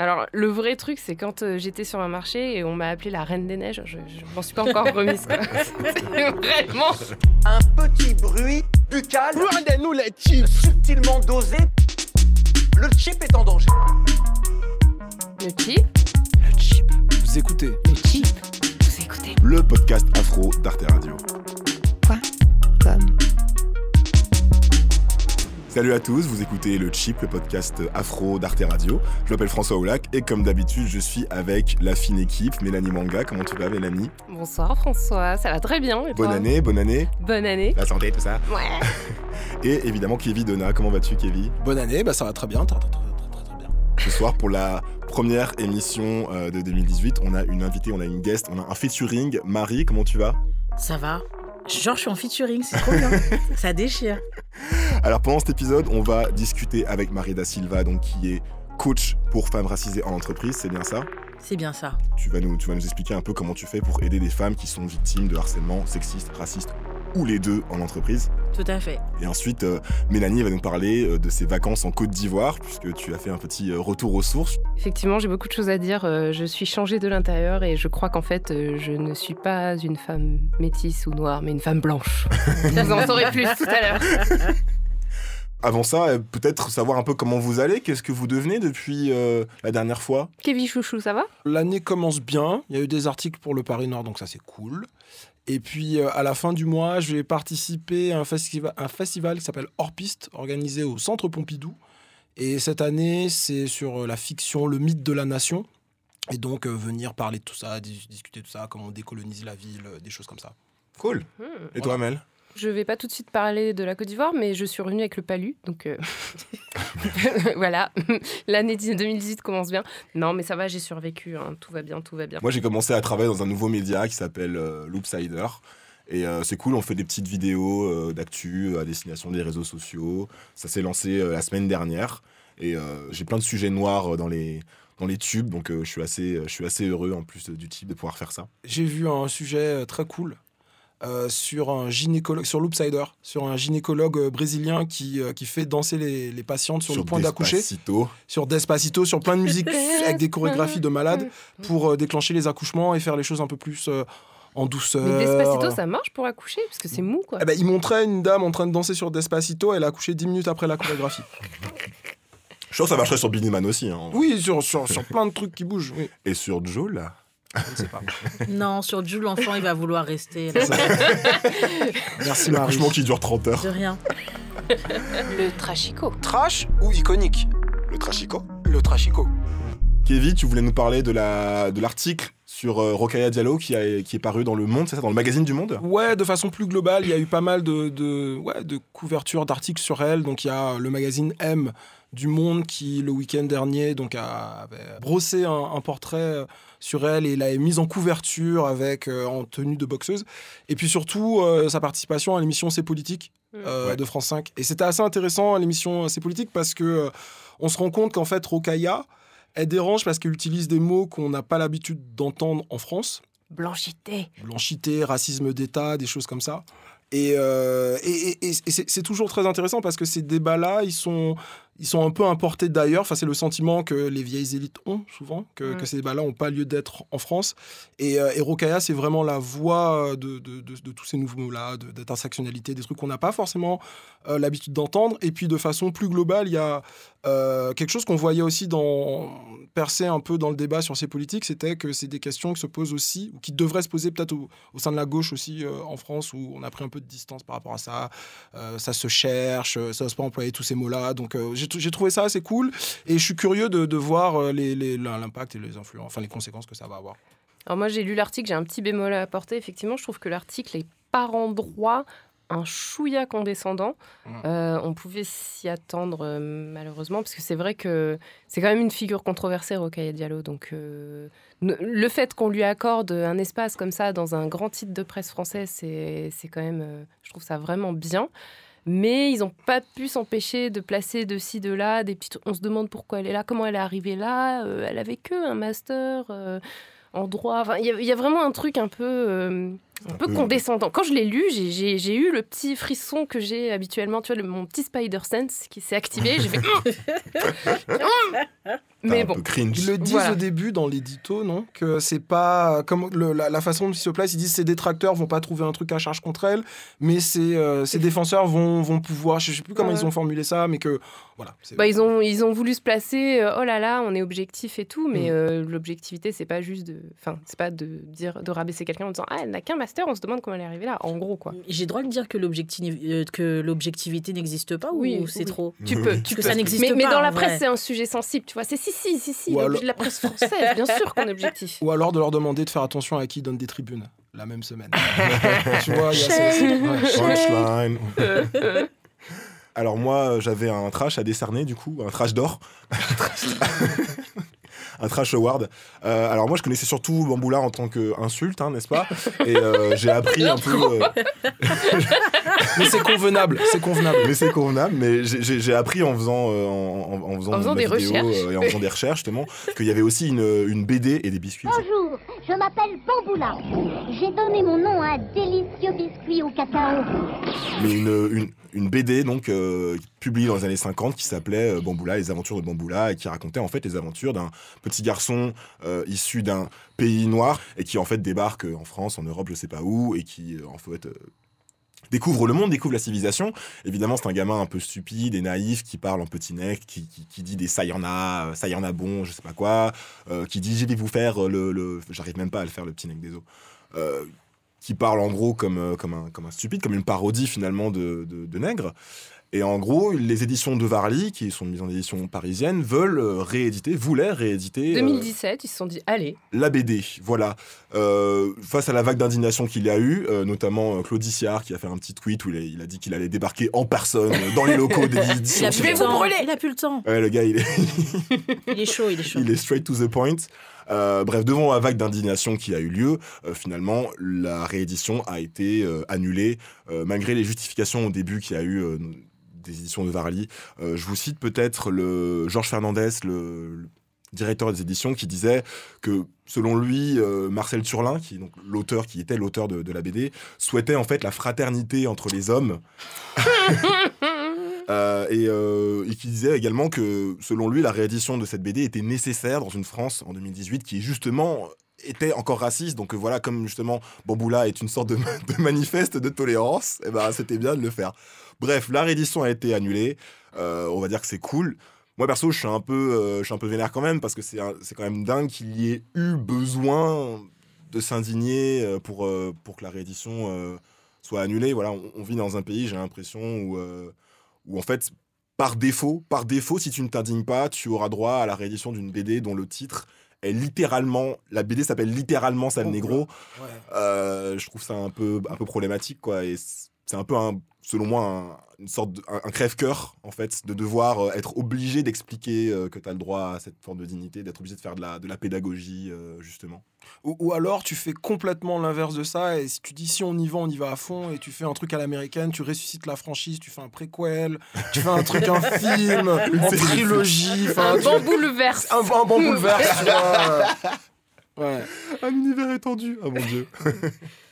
Alors, le vrai truc, c'est quand euh, j'étais sur un marché et on m'a appelée la Reine des Neiges, je, je m'en suis pas encore remise. quoi. Vraiment. Un petit bruit buccal Rendez-nous les chips subtilement dosé. Le chip est en danger. Le chip? Le chip. Vous écoutez Le chip Vous écoutez le podcast afro d'Arte Radio. Comme. Salut à tous, vous écoutez le Chip, le podcast afro d'Arte Radio. Je m'appelle François Oulac et comme d'habitude, je suis avec la fine équipe, Mélanie Manga. Comment tu vas, Mélanie? Bonsoir François, ça va très bien. et toi? Bonne année, bonne année. Bonne année. La santé, tout ça. Ouais. Et évidemment, Kevin Donna. Comment vas-tu, Kevin? Bonne année, bah ça va très bien, très très très très très, très bien. Ce soir, pour la première émission euh, de 2018, on a une invitée, on a une guest, on a un featuring. Marie, comment tu vas? Ça va Genre, je suis en featuring, c'est trop bien. ça déchire. Alors pendant cet épisode, on va discuter avec Marie da Silva, donc qui est coach pour femmes racisées en entreprise, c'est bien ça? C'est bien ça. tu vas, nous, tu vas nous expliquer un peu comment tu fais pour aider des femmes qui sont victimes de harcèlement sexiste, raciste ou les deux en entreprise. Tout à fait. Et ensuite, euh, Mélanie va nous parler euh, de ses vacances en Côte d'Ivoire, puisque tu as fait un petit euh, retour aux sources. Effectivement, j'ai beaucoup de choses à dire. euh, Je suis changée de l'intérieur et je crois qu'en fait, euh, je ne suis pas une femme métisse ou noire, mais une femme blanche. Vous en saurez plus tout à l'heure. Avant ça, peut-être savoir un peu comment vous allez, qu'est-ce que vous devenez depuis euh, la dernière fois? Kevin Chouchou, ça va? L'année commence bien, il y a eu des articles pour le Paris Nord, donc ça c'est cool. Et puis euh, à la fin du mois, je vais participer à un, festival, un festival qui s'appelle Hors Piste, organisé au Centre Pompidou. Et cette année, c'est sur euh, la fiction, le mythe de la nation. Et donc euh, venir parler de tout ça, dis- discuter de ça, comment on décolonise la ville, euh, des choses comme ça. Cool. Hmm. Et toi, Mel? Je vais pas tout de suite parler de la Côte d'Ivoire, mais je suis revenue avec le palu, donc euh, voilà. L'année 2018 commence bien. Non, mais ça va, j'ai survécu. hein. Tout va bien, tout va bien. Moi, j'ai commencé à travailler dans un nouveau média qui s'appelle euh, Loopsider. Et euh, c'est cool, on fait des petites vidéos euh, d'actu à destination des réseaux sociaux. Ça s'est lancé euh, la semaine dernière. Et euh, j'ai plein de sujets noirs euh, dans les, dans les tubes. Donc euh, je, suis assez, euh, je suis assez heureux en plus euh, du type de pouvoir faire ça. J'ai vu un sujet euh, très cool euh, sur un gynécologue, sur Loopsider, sur un gynécologue euh, brésilien qui, euh, qui fait danser les, les patientes sur, le point d'accoucher, Despacito. sur Despacito, sur plein de musiques avec des chorégraphies de malades pour euh, déclencher les accouchements et faire les choses un peu plus euh, en douceur. Mais Despacito, ça marche pour accoucher Parce que c'est mou, quoi. Eh ben, il montrait une dame en train de danser sur Despacito, elle a accouché 10 minutes après la chorégraphie. Je pense que ça marcherait sur Billy Man aussi. hein. Oui, sur, sur, sur plein de trucs qui bougent. Oui, Et sur Joe, là. Je ne sais pas. Non, sur Jules, l'enfant, il va vouloir rester. là. Merci Marie. L'accouchement qui dure 30 heures. De rien. Le trashico. Trash ou iconique? Le trashico. Le trashico. Kevin, tu voulais nous parler de la de l'article sur euh, Rokhaya Diallo qui, a, qui est paru dans Le Monde, c'est ça, dans le magazine du Monde? Ouais, de façon plus globale, il y a eu pas mal de, de, ouais, de couvertures d'articles sur elle. Donc il y a le magazine M du Monde qui, le week-end dernier, donc a avait brossé un, un portrait euh, sur elle et l'a mis en couverture avec euh, en tenue de boxeuse. Et puis surtout euh, sa participation à l'émission C'est politique euh, Ouais. de France 5. Et c'était assez intéressant l'émission C'est politique parce que euh, on se rend compte qu'en fait Rokaya elle dérange parce qu'elle utilise des mots qu'on n'a pas l'habitude d'entendre en France Blanchité. blanchité, racisme d'État, des choses comme ça. Et, euh, et, et- et c'est c'est toujours très intéressant parce que ces débats-là, ils sont, ils sont un peu importés d'ailleurs. Enfin, c'est le sentiment que les vieilles élites ont souvent, que, Mm. que ces débats-là n'ont pas lieu d'être en France. Et, euh, et c'est vraiment la voix de, de, de- de tous ces mouvements-là, d'intersectionnalité, des trucs qu'on n'a pas forcément euh, l'habitude d'entendre. Et puis, de façon plus globale, il y a euh, quelque chose qu'on voyait aussi dans, percer un peu dans le débat sur ces politiques, c'était que c'est des questions qui se posent aussi, ou qui devraient se poser peut-être au, au sein de la gauche aussi euh, en France, où on a pris un peu de distance par rapport à ça. Euh, ça se cherche, euh, ça n'ose pas employer tous ces mots-là. Donc euh, j'ai j'ai trouvé ça assez cool, et je suis curieux de, de voir euh, les- les- l'impact et les influences, enfin les conséquences que ça va avoir. Alors moi j'ai lu l'article, j'ai un petit bémol à apporter. Effectivement, je trouve que l'article est par endroit un chouïa condescendant. Mm. Euh, on pouvait s'y attendre euh, malheureusement parce que c'est vrai que c'est quand même une figure controversée, Rokhaya Diallo. Donc euh, le fait qu'on lui accorde un espace comme ça dans un grand titre de presse français, c'est quand même, je trouve ça vraiment bien. Mais ils n'ont pas pu s'empêcher de placer de ci, de là, des petites. On se demande pourquoi elle est là, comment elle est arrivée là. euh, elle avait que un master. euh, en droit. Il y, a- il y a vraiment un truc un peu. Un peu condescendant. Quand je l'ai lu, j'ai- j'ai j'ai eu le petit frisson que j'ai habituellement, tu vois, le- mon petit spider sense qui s'est activé. J'ai fait. Mais un bon. peu cringe. Ils le disent Voilà. au début dans l'édito, non Que c'est pas comme le- la, la façon dont ils se placent. Ils disent ces détracteurs vont pas trouver un truc à charge contre elle, mais ces, euh, ces défenseurs vont, vont pouvoir. Je sais plus comment Ouais. ils ont formulé ça, mais que voilà. Bah, ils, ont, ils ont voulu se placer, euh, oh là là, on est objectif et tout, mais Mm. euh, l'objectivité, c'est pas juste de. Enfin, c'est pas de dire de rabaisser quelqu'un en disant Ah, elle n'a qu'un master, on se demande comment elle est arrivée là, en gros, quoi. J'ai le droit de dire que euh, l'objectivité n'existe pas Oui, ou c'est oui. trop Tu peux, tu Que peux. ça n'existe mais, mais pas, dans la presse, c'est un sujet sensible, tu vois. C'est si, si, si, si, alors- de la presse française, bien sûr qu'on est objectif. Ou alors de leur demander de faire attention à qui ils donnent des tribunes la même semaine. tu vois, il y a ouais. Punchline. Alors moi, j'avais un trash à décerner, du coup, un trash d'or. Un trash award. Euh, alors moi, je connaissais surtout Bamboula en tant qu'insulte, hein, n'est-ce pas? Et euh, j'ai appris un peu... euh, Mais c'est convenable, c'est convenable. mais c'est convenable, mais j'ai- appris en faisant, euh, en, en- en faisant, En faisant ma des vidéo, recherches. euh, et en faisant des recherches, justement, qu'il y avait aussi une, une BD et des biscuits. Bonjour, je m'appelle Bamboula. J'ai donné mon nom à un délicieux biscuit au cacao. mais une, une, une BD donc euh, publiée dans les années 50 qui s'appelait euh, Bamboula, les aventures de Bamboula et qui racontait en fait les aventures d'un petit garçon euh, issu d'un pays noir et qui en fait débarque en France, en Europe, je sais pas où et qui en fait découvre le monde, découvre la civilisation. Évidemment, c'est un gamin un peu stupide et naïf qui parle en petit nec, qui, qui, qui dit des ça y en a, euh, ça y en a bon, je sais pas quoi, qui dit je vais vous faire le, le... j'arrive même pas à le faire le petit nec des os. Euh, qui parle en gros comme, euh, comme, un, comme un stupide, comme une parodie finalement de, de, de Nègre. Et en gros, les éditions de Varly, qui sont mises en édition parisienne, veulent euh, rééditer, voulaient rééditer euh, 2017, ils se sont dit Allez, la BD. Voilà. Euh, face à la vague d'indignation qu'il y a eu, euh, notamment euh, Claude Issiard qui a fait un petit tweet où il a, il a dit qu'il allait débarquer en personne euh, dans les locaux des Il éditions. a Je vais le vous brûler. Il a plus le temps. Ouais, le gars, il est, Il est chaud, il est chaud. il est straight to the point. Euh, bref, devant la vague d'indignation qui a eu lieu, euh, finalement, la réédition a été euh, annulée, malgré les justifications au début qu'il y a eu des éditions de Varly. Je vous cite peut-être le Georges Fernandez, le, directeur des éditions, qui disait que, selon lui, Marcel Turlin, qui donc l'auteur, qui était l'auteur de la BD, souhaitait en fait la fraternité entre les hommes. Euh, et, euh, et qui disait également que, selon lui, la réédition de cette BD était nécessaire dans une France en 2018 qui, justement, était encore raciste. Donc voilà, comme justement Bamboula est une sorte de, manifeste de tolérance, et ben, c'était bien de le faire. Bref, la réédition a été annulée. Euh, on va dire que c'est cool. Moi, perso, je suis un peu, je suis un peu vénère quand même parce que c'est quand même dingue qu'il y ait eu besoin de s'indigner pour, que la réédition soit annulée. Voilà, on, vit dans un pays, j'ai l'impression, où, où en fait, par défaut, par défaut, si tu ne t'indignes pas, tu auras droit à la réédition d'une BD dont le titre est littéralement, la BD s'appelle littéralement Sale Oh. Ouais. Euh, je trouve ça un peu, un peu problématique, quoi. Et c'est un peu, un, selon moi, un- une sorte de, un, un crève-cœur, en fait, de devoir euh, être obligé d'expliquer euh, que tu as le droit à cette forme de dignité, d'être obligé de faire de la, de la pédagogie, euh, justement. Ou, ou alors tu fais complètement l'inverse de ça et si tu dis si on y va, on y va à fond et tu fais un truc à l'américaine, tu ressuscites la franchise, tu fais un préquel, tu fais un truc, un film, en série. trilogie, un tu- bambou le verse. un, un bon bouleverse, tu vois. Ouais. Un univers étendu, ah mon dieu.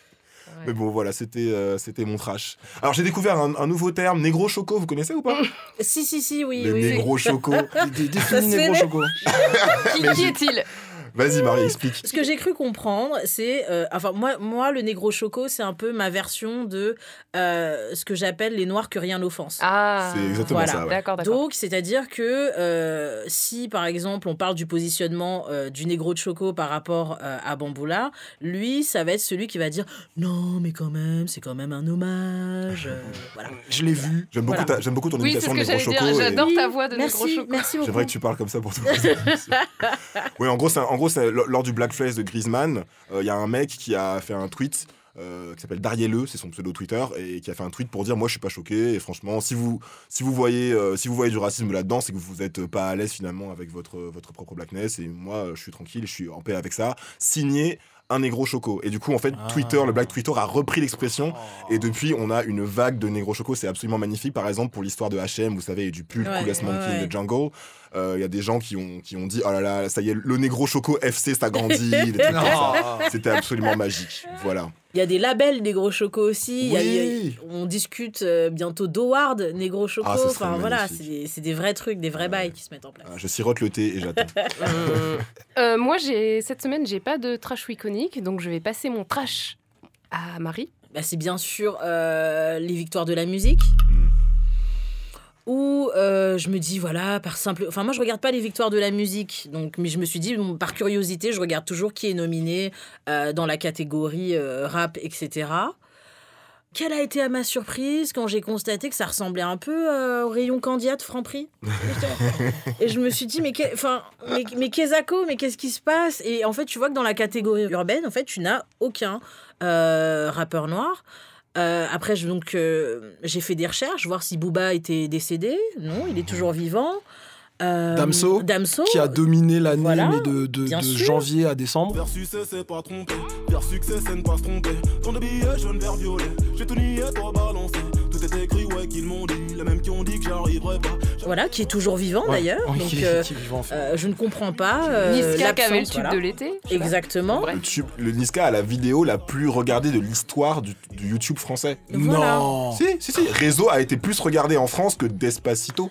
Mais bon, voilà, c'était euh, c'était mon trash. Alors, j'ai découvert un, un nouveau terme, négro choco, vous connaissez ou pas? Si, si, si, oui. Les oui, oui. négro choco. Définis négro choco. Qui, est-il? Vas-y, Marie, explique. Ce que j'ai cru comprendre, c'est. euh, enfin, moi, moi, le négro choco, c'est un peu ma version de euh, ce que j'appelle les noirs que rien n'offense. Ah, C'est exactement Voilà. ça, ouais. D'accord, d'accord. Donc, c'est-à-dire que euh, si, par exemple, on parle du positionnement euh, du négro de Choco par rapport euh, à Bamboula, lui, ça va être celui qui va dire non, mais quand même, c'est quand même un hommage. voilà. Je l'ai vu. J'aime beaucoup, Voilà. ta- j'aime beaucoup ton Oui, c'est imitation ce de que négro j'allais choco. dire. et- J'adore ta voix de négro choco. merci beaucoup. J'aimerais que tu parles comme ça pour tout le monde. Oui, en gros, c'est, en gros c'est, lors du blackface de Griezmann, il y a un mec qui a fait un tweet euh, qui s'appelle Darielle, c'est son pseudo Twitter, et qui a fait un tweet pour dire moi je suis pas choqué. Et franchement, si vous si vous voyez euh, si vous voyez du racisme là-dedans, c'est que vous êtes pas à l'aise finalement avec votre votre propre blackness. Et moi, je suis tranquille, je suis en paix avec ça. Signé un négro choco. Et du coup, en fait, Ah. Twitter, le Black Twitter a repris l'expression. Et depuis, on a une vague de négro choco. C'est absolument magnifique. Par exemple, pour l'histoire de H&M, vous savez, et du pull Ouais, Coolest ouais, Monkey in ouais. the Jungle. Euh, Il y a des gens qui ont, qui ont dit Oh là là, ça y est, le négro choco FC ça. C'était absolument magique. Voilà. Il y a des labels Negro Choco aussi. Il y a- il y a- Oui. on discute euh, bientôt d'Howard, Negro Choco. Ah, enfin voilà, c'est des, vrais trucs, des vrais bails qui se mettent en place. Ah, Je sirote le thé et j'attends. Euh, moi, j'ai cette semaine, j'ai pas de trash iconique, donc je vais passer mon trash à Marie. Bah, c'est bien sûr euh, les victoires de la musique. Où euh, je me dis, voilà, par simple. Enfin, moi, je regarde pas les victoires de la musique. Donc, mais je me suis dit, bon, par curiosité, je regarde toujours qui est nominé euh, dans la catégorie euh, rap, etc. Quelle a été à ma surprise quand j'ai constaté que ça ressemblait un peu au rayon candidat de Franprix Et je me suis dit, mais, que- enfin, mais, mais Kezako, mais qu'est-ce qui se passe? Et en fait, tu vois que dans la catégorie urbaine, en fait, tu n'as aucun rappeur noir. Euh, après, je- donc, euh, j'ai fait des recherches, voir si Booba était décédé. Non, il est toujours vivant. Euh, Damso, Damso. qui a dominé l'année Voilà, de, de- de janvier à décembre. Vers succès, c'est pas trompé. Vers succès, c'est ne pas se tromper. Tant de billets jaune, vert, violet. J'ai tout nié, toi balancé. Tout est écrit, ouais, qu'ils m'ont dit. Les mêmes qui ont dit que j'arriverais pas. Voilà, qui est toujours vivant Ouais, d'ailleurs. oui, donc, qui- euh, fait. euh, je ne comprends pas. euh, Niska qui avait le tube voilà. de l'été. Exactement. Le, tube- le Niska a la vidéo la plus regardée de l'histoire du, du YouTube français. Voilà. Non Si, si, si. Réseau a été plus regardé en France que Despacito.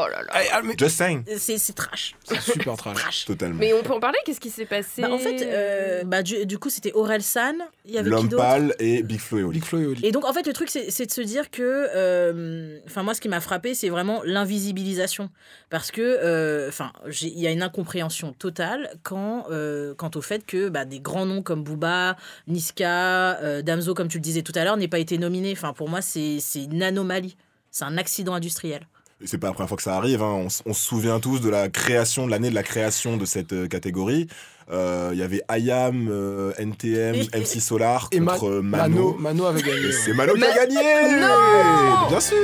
Oh là là. Ah, Just saying. C'est c'est trash. c'est super trash. Trash. Totalement. Mais on peut en parler Qu'est-ce qui s'est passé? Bah, en fait, euh, bah, du, du coup, c'était Aurel San. Il y avait qui L'homme pâle et Big Flo et Oli. Big Flo et Oli. Et donc, en fait, le truc, c'est c'est de se dire que. euh, Enfin, moi, ce qui m'a frappé, c'est vraiment l'invisibilisation. Parce que, euh, enfin, il y a une incompréhension totale quand, euh, quant au fait que bah, des grands noms comme Booba, Niska, euh, Damso, comme tu le disais tout à l'heure, n'aient pas été nominés. Enfin, pour moi, c'est c'est une anomalie. C'est un accident industriel. C'est pas la première fois que ça arrive. hein. On, se souvient tous de la création, de l'année de la création de cette euh, catégorie. Euh, Il y avait IAM, euh, NTM, MC Solar Et contre Mano, Mano. Mano avait gagné. C'est Mano qui a gagné Bien sûr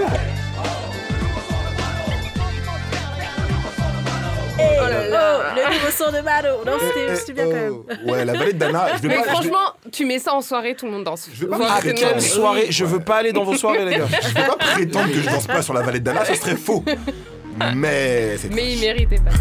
là oh, le nouveau son de Mano. Non, c'était bien quand même. oh. Ouais, la vallée de Dana, je vais Mais pas... je vais- franchement, tu mets ça en soirée, tout le monde danse. Je veux pas Ah, quelle soirée Je veux pas aller dans vos soirées, les gars. Je vais pas prétendre que je danse pas sur la vallée de Dana, ce serait faux. Mais c'est Mais il méritait pas ça.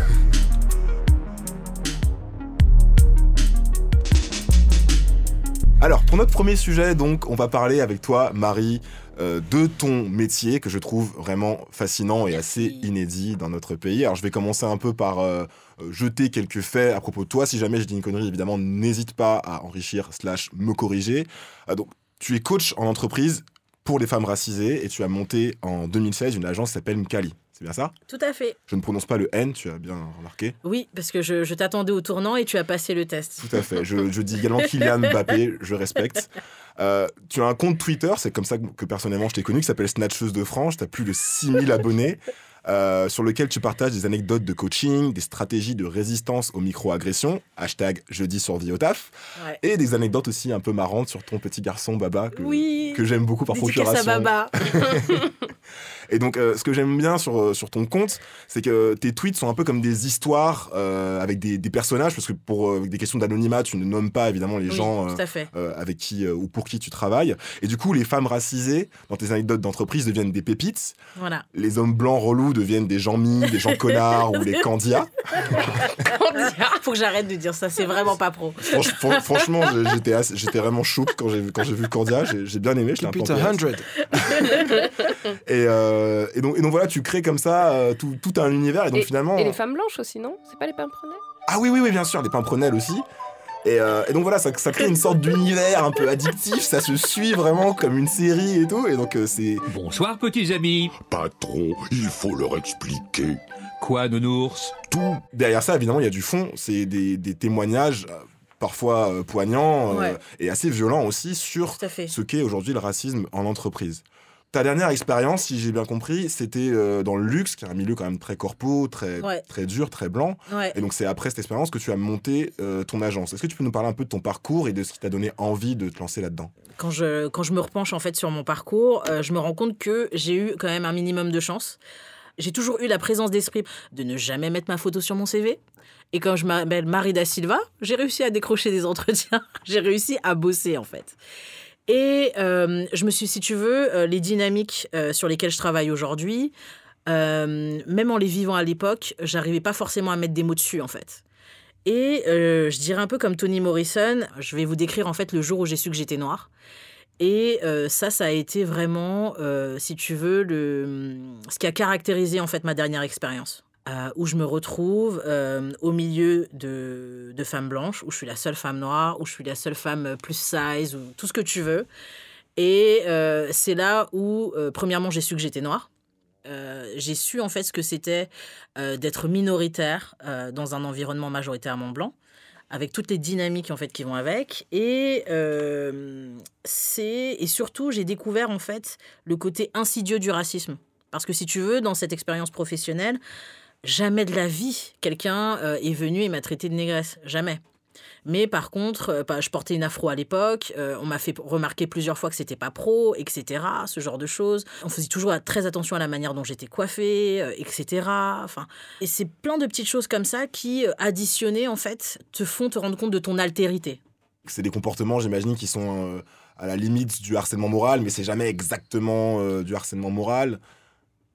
Alors, pour notre premier sujet, donc, on va parler avec toi, Marie, euh, de ton métier que je trouve vraiment fascinant et assez inédit dans notre pays. Alors, je vais commencer un peu par euh, euh, jeter quelques faits à propos de toi. Si jamais je dis une connerie, évidemment, n'hésite pas à enrichir slash me corriger. Donc, tu es coach en entreprise pour les femmes racisées et tu as monté en 2016 une agence qui s'appelle Mkali. C'est bien ça? Tout à fait. Je ne prononce pas le N, tu as bien remarqué. Oui, parce que je, je t'attendais au tournant et tu as passé le test. Tout à fait. Je, je dis également Kylian Mbappé, je respecte. Euh, tu as un compte Twitter, c'est comme ça que, personnellement je t'ai connu, qui s'appelle Snatcheuse de France. Tu as plus de 6000 abonnés, euh, sur lequel tu partages des anecdotes de coaching, des stratégies de résistance aux micro-agressions, hashtag jeudi survie au taf, Ouais. et des anecdotes aussi un peu marrantes sur ton petit garçon Baba, que, Oui. que j'aime beaucoup par Dédicace à procuration. Baba. Et donc, euh, ce que j'aime bien sur, euh, sur ton compte, c'est que tes tweets sont un peu comme des histoires euh, avec des, des personnages, parce que pour des questions d'anonymat, tu ne nommes pas évidemment les Oui, gens avec qui ou pour qui tu travailles. Et du coup, les femmes racisées dans tes anecdotes d'entreprise deviennent des pépites. Voilà. Les hommes blancs relous deviennent des gens mis, des gens connards ou des candias. Faut que j'arrête de dire ça, c'est vraiment pas pro. Franch- fran- franchement, j'étais assez- j'étais vraiment choqué quand j'ai quand j'ai vu Candia. J'ai j'ai bien aimé. Je l'ai un Keep peu it en a PS. hundred. Et, euh, et, donc, et donc voilà, tu crées comme ça euh, tout, tout un univers. Et donc Et, finalement. et les femmes blanches aussi, non? C'est pas les pimprenelles Ah oui, oui, oui, bien sûr, des pimprenelles aussi. Et, euh, et donc voilà, ça, ça crée une sorte d'univers un peu addictif, ça se suit vraiment comme une série et tout. Et donc euh, c'est. Bonsoir, petits amis. Patron, il faut leur expliquer. Quoi, nounours? Tout derrière ça, évidemment, il y a du fond. C'est des, des témoignages euh, parfois euh, poignants euh, Ouais. et assez violents aussi sur ce qu'est aujourd'hui le racisme en entreprise. Ta dernière expérience, si j'ai bien compris, c'était euh, dans le luxe, qui est un milieu quand même très corpo, très, Ouais. très dur, très blanc. Ouais. Et donc c'est après cette expérience que tu as monté euh, ton agence. Est-ce que tu peux nous parler un peu de ton parcours et de ce qui t'a donné envie de te lancer là-dedans? Quand je, quand je me repenche en fait sur mon parcours, euh, je me rends compte que j'ai eu quand même un minimum de chance. J'ai toujours eu la présence d'esprit de ne jamais mettre ma photo sur mon CV. Et quand je m'appelle Marie da Silva, j'ai réussi à décrocher des entretiens. j'ai réussi à bosser, en fait. Et euh, je me suis, si tu veux, euh, les dynamiques euh, sur lesquelles je travaille aujourd'hui, même en les vivant à l'époque, j'arrivais pas forcément à mettre des mots dessus, en fait. Et je dirais un peu comme Toni Morrison, je vais vous décrire en fait le jour où j'ai su que j'étais noire. Et ça, ça a été vraiment, si tu veux, ce qui a caractérisé en fait ma dernière expérience. Euh, où je me retrouve euh, au milieu de, femmes blanches, où je suis la seule femme noire, où je suis la seule femme plus size, ou tout ce que tu veux. Et euh, c'est là où, euh, premièrement, j'ai su que j'étais noire. Euh, j'ai su en fait ce que c'était euh, d'être minoritaire euh, dans un environnement majoritairement blanc, avec toutes les dynamiques en fait qui vont avec. Et euh, c'est et surtout j'ai découvert en fait le côté insidieux du racisme. Parce que si tu veux, dans cette expérience professionnelle, jamais de la vie quelqu'un euh, est venu et m'a traité de négresse, jamais. Mais par contre, euh, bah, je portais une afro à l'époque, euh, on m'a fait remarquer plusieurs fois que c'était pas pro, etc., ce genre de choses. On faisait toujours très attention à la manière dont j'étais coiffée, etc. Enfin, et c'est plein de petites choses comme ça qui, additionnées, en fait, te font te rendre compte de ton altérité. C'est des comportements, j'imagine, qui sont à la limite du harcèlement moral, mais c'est jamais exactement du harcèlement moral.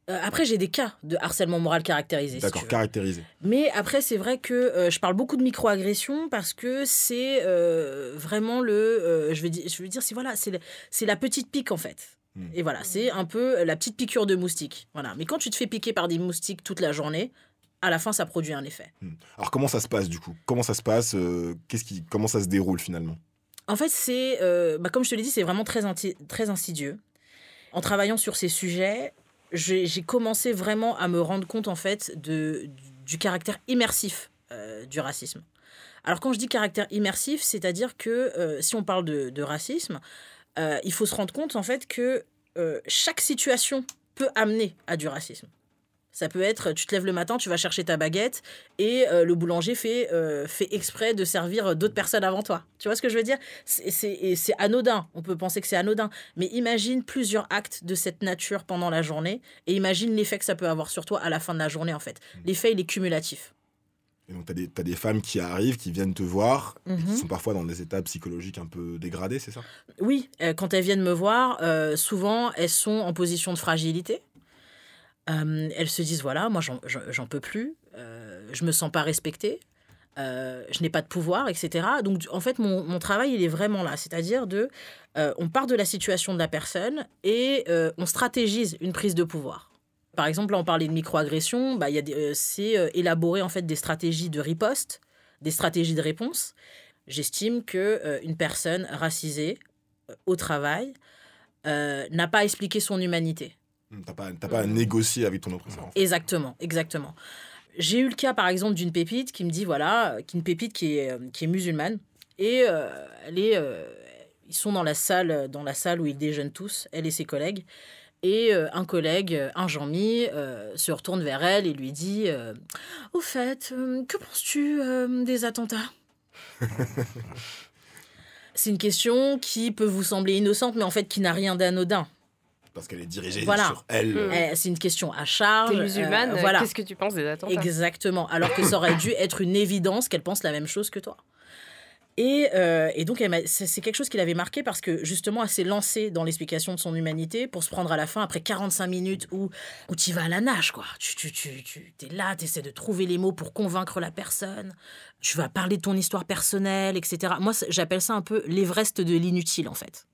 Euh, après, j'ai des cas de harcèlement moral caractérisé. D'accord, veux. caractérisé. Mais après, c'est vrai que euh, je parle beaucoup de microagression parce que c'est euh, vraiment le. je, vais dire, je veux dire, c'est voilà, c'est la petite pique en fait. Hmm. Et voilà, c'est un peu la petite piqûre de moustique. Voilà. Mais quand tu te fais piquer par des moustiques toute la journée, à la fin, ça produit un effet. Alors comment ça se passe du coup? Comment ça se passe Qu'est-ce qui, comment ça se déroule finalement? En fait, c'est, bah, comme je te l'ai dit, c'est vraiment très, très insidieux. En travaillant sur ces sujets, j'ai commencé vraiment à me rendre compte en fait de, du, caractère immersif euh, du racisme. Alors quand je dis caractère immersif, c'est-à-dire que euh, si on parle de, racisme, euh, il faut se rendre compte en fait que chaque situation peut amener à du racisme. Ça peut être, tu te lèves le matin, tu vas chercher ta baguette et euh, le boulanger fait, euh, fait exprès de servir d'autres personnes avant toi. Tu vois ce que je veux dire? C'est- anodin. On peut penser que c'est anodin. Mais imagine plusieurs actes de cette nature pendant la journée et imagine l'effet que ça peut avoir sur toi à la fin de la journée, en fait. L'effet, il est cumulatif. Et donc, tu as, des femmes qui arrivent, qui viennent te voir, et qui sont parfois dans des états psychologiques un peu dégradés, c'est ça? Oui, euh, quand elles viennent me voir, euh, souvent elles sont en position de fragilité. Euh, elles se disent voilà, moi j'en- peux plus, euh, je me sens pas respectée, euh, je n'ai pas de pouvoir, etc. Donc en fait mon, mon travail il est vraiment là, c'est-à-dire de, on part de la situation de la personne et on stratégise une prise de pouvoir. Par exemple, là on parlait de microagression, bah, c'est élaborer en fait des stratégies de riposte, des stratégies de réponse. J'estime que une personne racisée au travail n'a pas expliqué son humanité. Hmm, T'as pas, pas à négocier avec ton oppresseur. en fait. Exactement, exactement. J'ai eu le cas, par exemple, d'une pépite qui me dit, voilà, euh, qui une pépite qui est, euh, qui est musulmane. Et euh, elle est, euh, ils sont dans la, salle, dans la salle où ils déjeunent tous, elle et ses collègues. Et euh, un collègue, euh, un Jean-Mi, euh, se retourne vers elle et lui dit euh, Au fait, euh, que penses-tu euh, des attentats? C'est une question qui peut vous sembler innocente, mais en fait qui n'a rien d'anodin. Parce qu'elle est dirigée Voilà. sur elle. Mm. Euh, C'est une question à charge. T'es musulmane, euh, voilà. qu'est-ce que tu penses des attentats? Exactement. Alors que ça aurait dû être une évidence qu'elle pense la même chose que toi. Et, euh, et donc, c'est quelque chose qui l'avait marqué parce que justement, elle s'est lancée dans l'explication de son humanité pour se prendre à la fin, après 45 minutes où, où tu vas à la nage, quoi. Tu, tu, tu, tu es là, tu essaies de trouver les mots pour convaincre la personne. Tu vas parler de ton histoire personnelle, etc. Moi, j'appelle ça un peu l'Everest de l'inutile, en fait.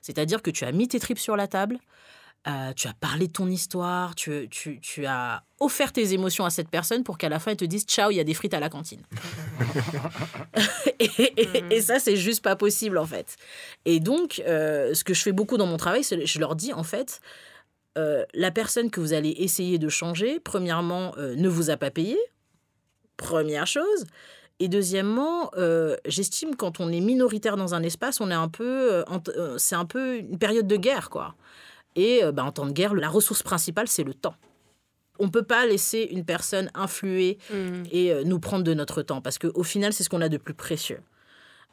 C'est-à-dire que tu as mis tes tripes sur la table, euh, tu as parlé de ton histoire, tu, tu, tu as offert tes émotions à cette personne pour qu'à la fin, elle te dise Ciao, il y a des frites à la cantine. et, et- et ça, c'est juste pas possible, en fait. Et donc, euh, ce que je fais beaucoup dans mon travail, c'est je leur dis, en fait, euh, la personne que vous allez essayer de changer, premièrement, ne vous a pas payé. Première chose. Et deuxièmement, euh, j'estime quand on est minoritaire dans un espace, on est un peu, euh, c'est un peu une période de guerre, quoi. Et euh, bah, en temps de guerre, la ressource principale, c'est le temps. On ne peut pas laisser une personne influer Mm. et euh, nous prendre de notre temps, parce qu'au final, c'est ce qu'on a de plus précieux.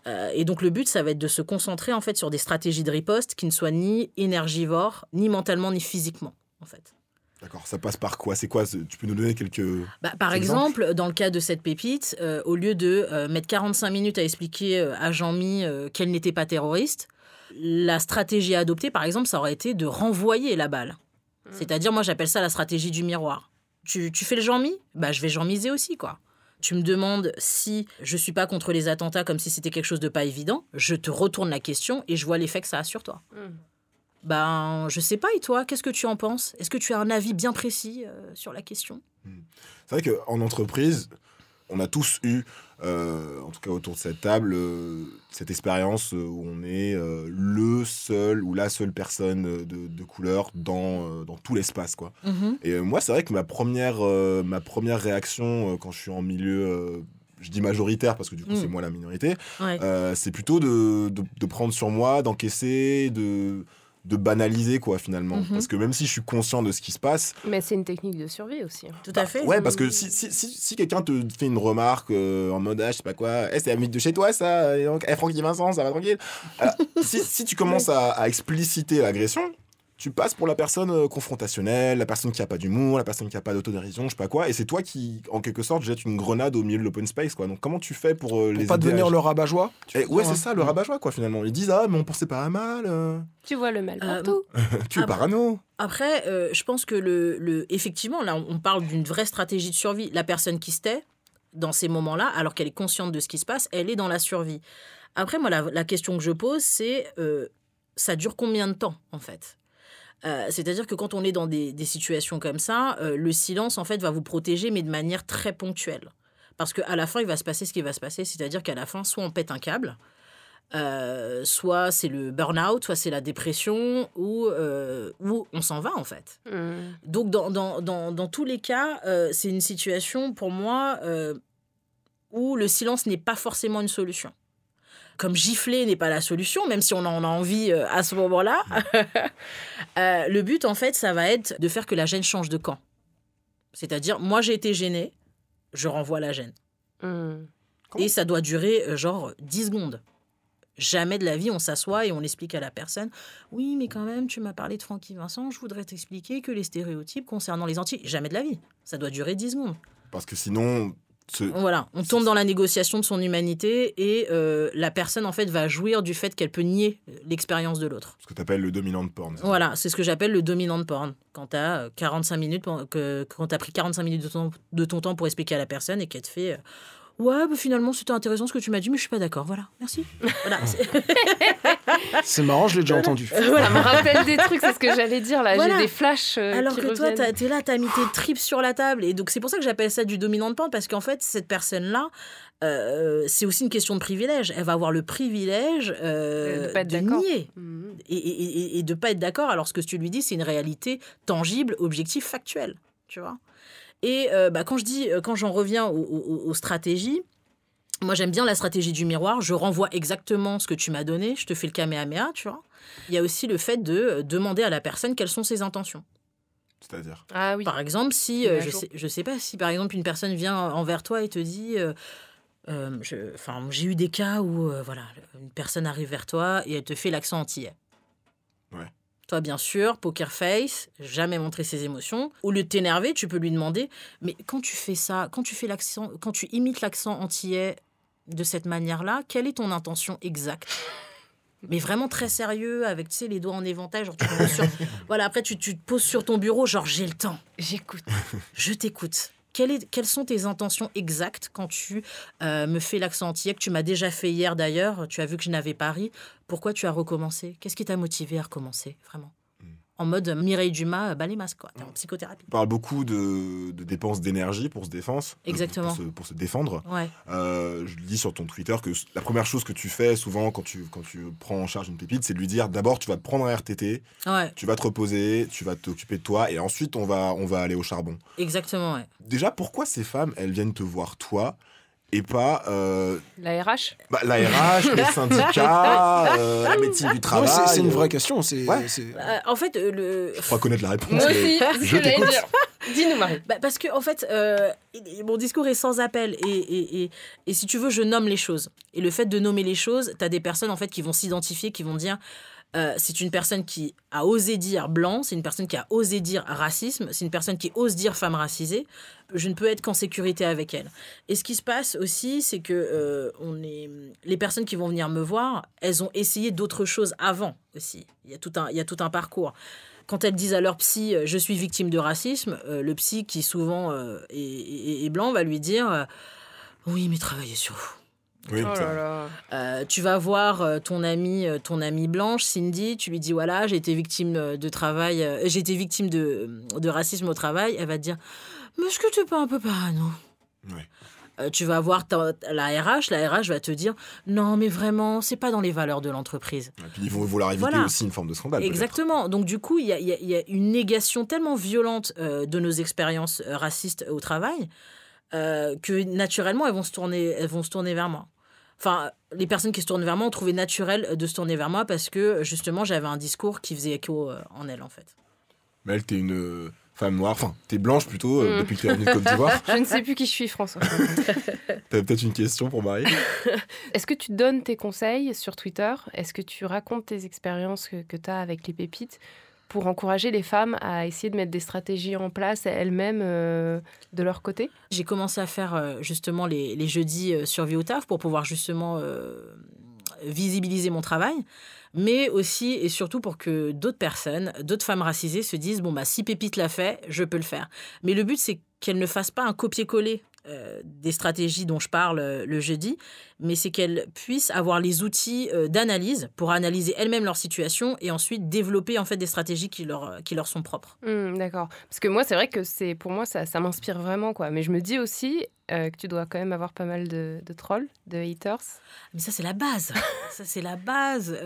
Euh, et donc le but, ça va être de se concentrer en fait sur des stratégies de riposte qui ne soient ni énergivores, ni mentalement, ni physiquement, en fait. D'accord, ça passe par quoi? C'est quoi? Tu peux nous donner quelques. Bah, par Exemple exemple, dans le cas de cette pépite, euh, au lieu de euh, mettre 45 minutes à expliquer euh, à Jean-Mi euh, qu'elle n'était pas terroriste, la stratégie adoptée, par exemple, ça aurait été de renvoyer la balle. C'est-à-dire, moi, j'appelle ça la stratégie du miroir. Tu, tu fais le Jean-Mi? Bah, je vais Jean-miser aussi, quoi. Tu me demandes si je suis pas contre les attentats comme si c'était quelque chose de pas évident. Je te retourne la question et je vois l'effet que ça a sur toi. Mm. Ben, je sais pas, et toi, qu'est-ce que tu en penses? Est-ce que tu as un avis bien précis euh, sur la question? C'est vrai qu'en entreprise, on a tous eu, euh, en tout cas autour de cette table, euh, cette expérience euh, où on est euh, le seul ou la seule personne de, de couleur dans, dans tout l'espace. quoi. Mhm. Et moi, c'est vrai que ma première, ma première réaction quand je suis en milieu, je dis majoritaire parce que du coup, Mm. c'est moi la minorité, Ouais. euh, c'est plutôt de, de, de prendre sur moi, d'encaisser, de, de banaliser, quoi, finalement. Mhm. Parce que même si je suis conscient de ce qui se passe, Mais c'est une technique de survie aussi. hein. Tout à fait. Ouais, parce que si, si, si, si quelqu'un te fait une remarque euh, en mode, ah, je sais pas quoi, Eh, c'est la mythe de chez toi, ça, et donc, eh, Francky Vincent, ça va tranquille. Alors, si, si tu commences à, à expliciter l'agression, tu passes pour la personne euh, confrontationnelle, la personne qui a pas d'humour, la personne qui a pas d'autodérision, je sais pas quoi, et c'est toi qui, en quelque sorte, jette une grenade au milieu de l'open space, quoi. Donc, comment tu fais pour euh, Pour les pas à devenir le rabat-joie. Eh, ouais, c'est ça, le hein. rabat-joie, quoi, finalement. Ils disent, ah, mais on pensait pas à mal, euh, Tu vois le mal Euh, partout. tu es Ah, parano. Après, euh, je pense que le, le, effectivement, là, on parle d'une vraie stratégie de survie. La personne qui se tait dans ces moments-là, alors qu'elle est consciente de ce qui se passe, elle est dans la survie. Après, moi, la, la question que je pose, c'est euh, ça dure combien de temps, en fait? Euh, C'est-à-dire que quand on est dans des, des situations comme ça, euh, le silence, en fait, va vous protéger, mais de manière très ponctuelle. Parce qu'à la fin, il va se passer ce qui va se passer. C'est-à-dire qu'à la fin, soit on pète un câble, euh, soit c'est le burn-out, soit c'est la dépression, ou, euh, ou on s'en va, en fait. Mm. Donc, dans, dans, dans, dans tous les cas, euh, c'est une situation, pour moi, où le silence n'est pas forcément une solution. Comme gifler n'est pas la solution, même si on en a envie euh, à ce moment-là, euh, le but, en fait, ça va être de faire que la gêne change de camp. C'est-à-dire, moi, j'ai été gênée, je renvoie la gêne. Mm. Et ça doit durer, euh, genre, 10 secondes. Jamais de la vie, on s'assoit et on explique à la personne Oui, mais quand même, tu m'as parlé de Francky Vincent, je voudrais t'expliquer que les stéréotypes concernant les Antilles. Jamais de la vie. Ça doit durer 10 secondes. Parce que sinon, Voilà, on tombe dans la négociation de son humanité et euh, la personne, en fait, va jouir du fait qu'elle peut nier l'expérience de l'autre. ce que tu appelles le dominant de porn. Voilà, c'est ce que j'appelle le dominant de porn. Quand tu as 45 minutes, pour- que, quand as pris 45 minutes de ton, de ton temps pour expliquer à la personne et qu'elle te fait euh, Ouais, bah, finalement, c'était intéressant ce que tu m'as dit, mais je suis pas d'accord. Voilà, merci. voilà. c'est- marrant, je l'ai déjà entendu. Ça me rappelle des trucs, c'est ce que j'allais dire là. Voilà. J'ai des flashs. euh, Alors qui que toi, reviennent. t'as- t'es là, t'as mis tes tripes sur la table. Et donc, c'est pour ça que j'appelle ça du dominant de porn, parce qu'en fait, cette personne-là, euh, c'est aussi une question de privilège. Elle va avoir le privilège euh, De pas être de d'accord. nier Mm. et, et, et- et de pas être d'accord alors ce que tu lui dis c'est une réalité tangible objective factuelle tu vois? Et euh, bah, quand je dis euh, quand j'en reviens aux, aux- aux stratégies moi j'aime bien la stratégie du miroir. Je renvoie exactement ce que tu m'as donné. Je te fais le kamehameha tu vois. Il y a aussi le fait de euh, demander à la personne quelles sont ses intentions. C'est-à-dire? Ah oui. par exemple, si, euh, je, sais, je sais pas, si par exemple une personne vient envers toi et te dit, euh, euh, j'ai eu des cas où, euh, voilà, une personne arrive vers toi et elle te fait l'accent antillais. Toi, bien sûr, poker face, jamais montrer ses émotions. Au lieu de t'énerver, tu peux lui demander, mais quand tu fais ça, quand tu fais l'accent, quand tu imites l'accent antillais de cette manière-là, quelle est ton intention exacte? Mais vraiment très sérieux, avec tu sais, les doigts en éventail. Genre, tu sur... voilà, après, tu, tu te poses sur ton bureau, genre, j'ai le temps. J'écoute. Je t'écoute. Quelles sont tes intentions exactes quand tu euh, me fais l'accent antillais que tu m'as déjà fait hier d'ailleurs Tu as vu que je n'avais pas ri. Pourquoi tu as recommencé? Qu'est-ce qui t'a motivé à recommencer Vraiment? En mode Mireille Dumas, euh, bas les masques, quoi. T'es en psychothérapie. On parle beaucoup de, de dépenses d'énergie pour se défendre. Exactement. Pour se, pour se défendre. Ouais. Euh, je lis sur ton Twitter que la première chose que tu fais souvent quand tu, quand tu prends en charge une pépite, c'est de lui dire d'abord tu vas te prendre un RTT, Ouais, tu vas te reposer, tu vas t'occuper de toi et ensuite on va, on va aller au charbon. exactement, ouais. Déjà, pourquoi ces femmes, elles viennent te voir toi et pas euh, La RH bah, la RH, les syndicats, euh, la médecine du travail c'est c'est une euh, vraie question. C'est Ouais. Euh, en fait, euh, le... Je crois connaître la réponse. Moi aussi, je t'écoute. Dis-nous, Marie. Bah, parce que en fait, euh, mon discours est sans appel et, et, et, et si tu veux, je nomme les choses. Et le fait de nommer les choses, tu as des personnes en fait qui vont s'identifier, qui vont dire euh, c'est une personne qui a osé dire blanc, c'est une personne qui a osé dire racisme, c'est une personne qui ose dire femme racisée. Je ne peux être qu'en sécurité avec elle. Et ce qui se passe aussi, c'est que euh, on est les personnes qui vont venir me voir, elles ont essayé d'autres choses avant aussi. Il y a tout un, il y a tout un parcours quand elles disent à leur psy euh, je suis victime de racisme, le psy qui souvent est, blanc va lui dire oui mais travaillez sur vous. Oui, Oh ça- là là. Euh, tu vas voir euh, ton amie, euh, ton amie blanche, Cindy, tu lui dis voilà, j'ai été victime de travail, euh, j'ai été victime de, de racisme au travail. Elle va te dire mais est-ce que tu es pas un peu parano? Euh, tu vas voir ta- la RH, la RH va te dire non mais vraiment c'est pas dans les valeurs de l'entreprise. Et puis ils vont vouloir éviter Voilà. aussi une forme de scandale. Exactement. Donc du coup, il y a, y y une négation tellement violente euh, de nos expériences euh, racistes au travail euh, que naturellement, elles vont se tourner, elles vont se tourner vers moi. Enfin, les personnes qui se tournent vers moi ont trouvé naturel de se tourner vers moi parce que justement, j'avais un discours qui faisait écho euh, en elles, en fait. Mais elle, t'es une euh, femme noire, enfin, t'es blanche plutôt, euh, Mm. depuis que t'es revenue de Côte d'Ivoire. Je ne sais plus qui je suis, François. T'avais peut-être une question pour Marie Est-ce que tu donnes tes conseils sur Twitter? Est-ce que tu racontes tes expériences que, tu as avec les pépites? Pour encourager les femmes à essayer de mettre des stratégies en place elles-mêmes euh, de leur côté J'ai commencé à faire euh, justement les, les jeudis euh, sur Vie au taf pour pouvoir justement euh, visibiliser mon travail, mais aussi et surtout pour que d'autres personnes, d'autres femmes racisées se disent bon bah si Pépite l'a fait, je peux le faire. Mais le but c'est qu'elles ne fassent pas un copier-coller euh, des stratégies dont je parle euh, le jeudi, mais c'est qu'elles puissent avoir les outils euh, d'analyse pour analyser elles-mêmes leur situation et ensuite développer en fait des stratégies qui leur, qui leur sont propres. Hmm, D'accord. Parce que moi, c'est vrai que c'est pour moi, ça, ça m'inspire vraiment. quoi. Mais je me dis aussi que tu dois quand même avoir pas mal de, de trolls, de haters. Mais ça, c'est la base. ça, c'est la base.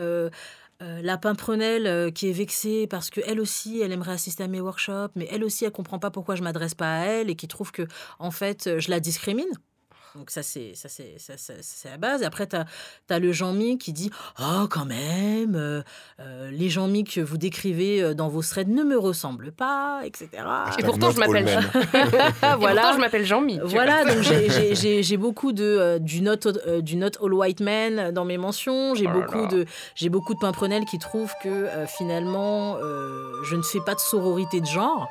Euh, la pimprenelle euh, qui est vexée parce que elle aussi, elle aimerait assister à mes workshops, mais elle aussi, elle comprend pas pourquoi je m'adresse pas à elle et qui trouve que, en fait, euh, je la discrimine. Donc ça, c'est ça, c'est ça, ça, c'est la base. Et après, tu as, le Jean-Mi qui dit « Oh, quand même, euh, euh, les Jean-Mi que vous décrivez euh, dans vos threads ne me ressemblent pas, etc. » Et Hashtag pourtant, je not all m'appelle men. Et Voilà. pourtant, je m'appelle Jean-Mi. Voilà, donc j'ai- j'ai- j'ai j'ai beaucoup de euh, du not euh, du not all white man dans mes mentions. J'ai Oh beaucoup de j'ai beaucoup de pimprenelles qui trouvent que euh, finalement euh, je ne fais pas de sororité de genre.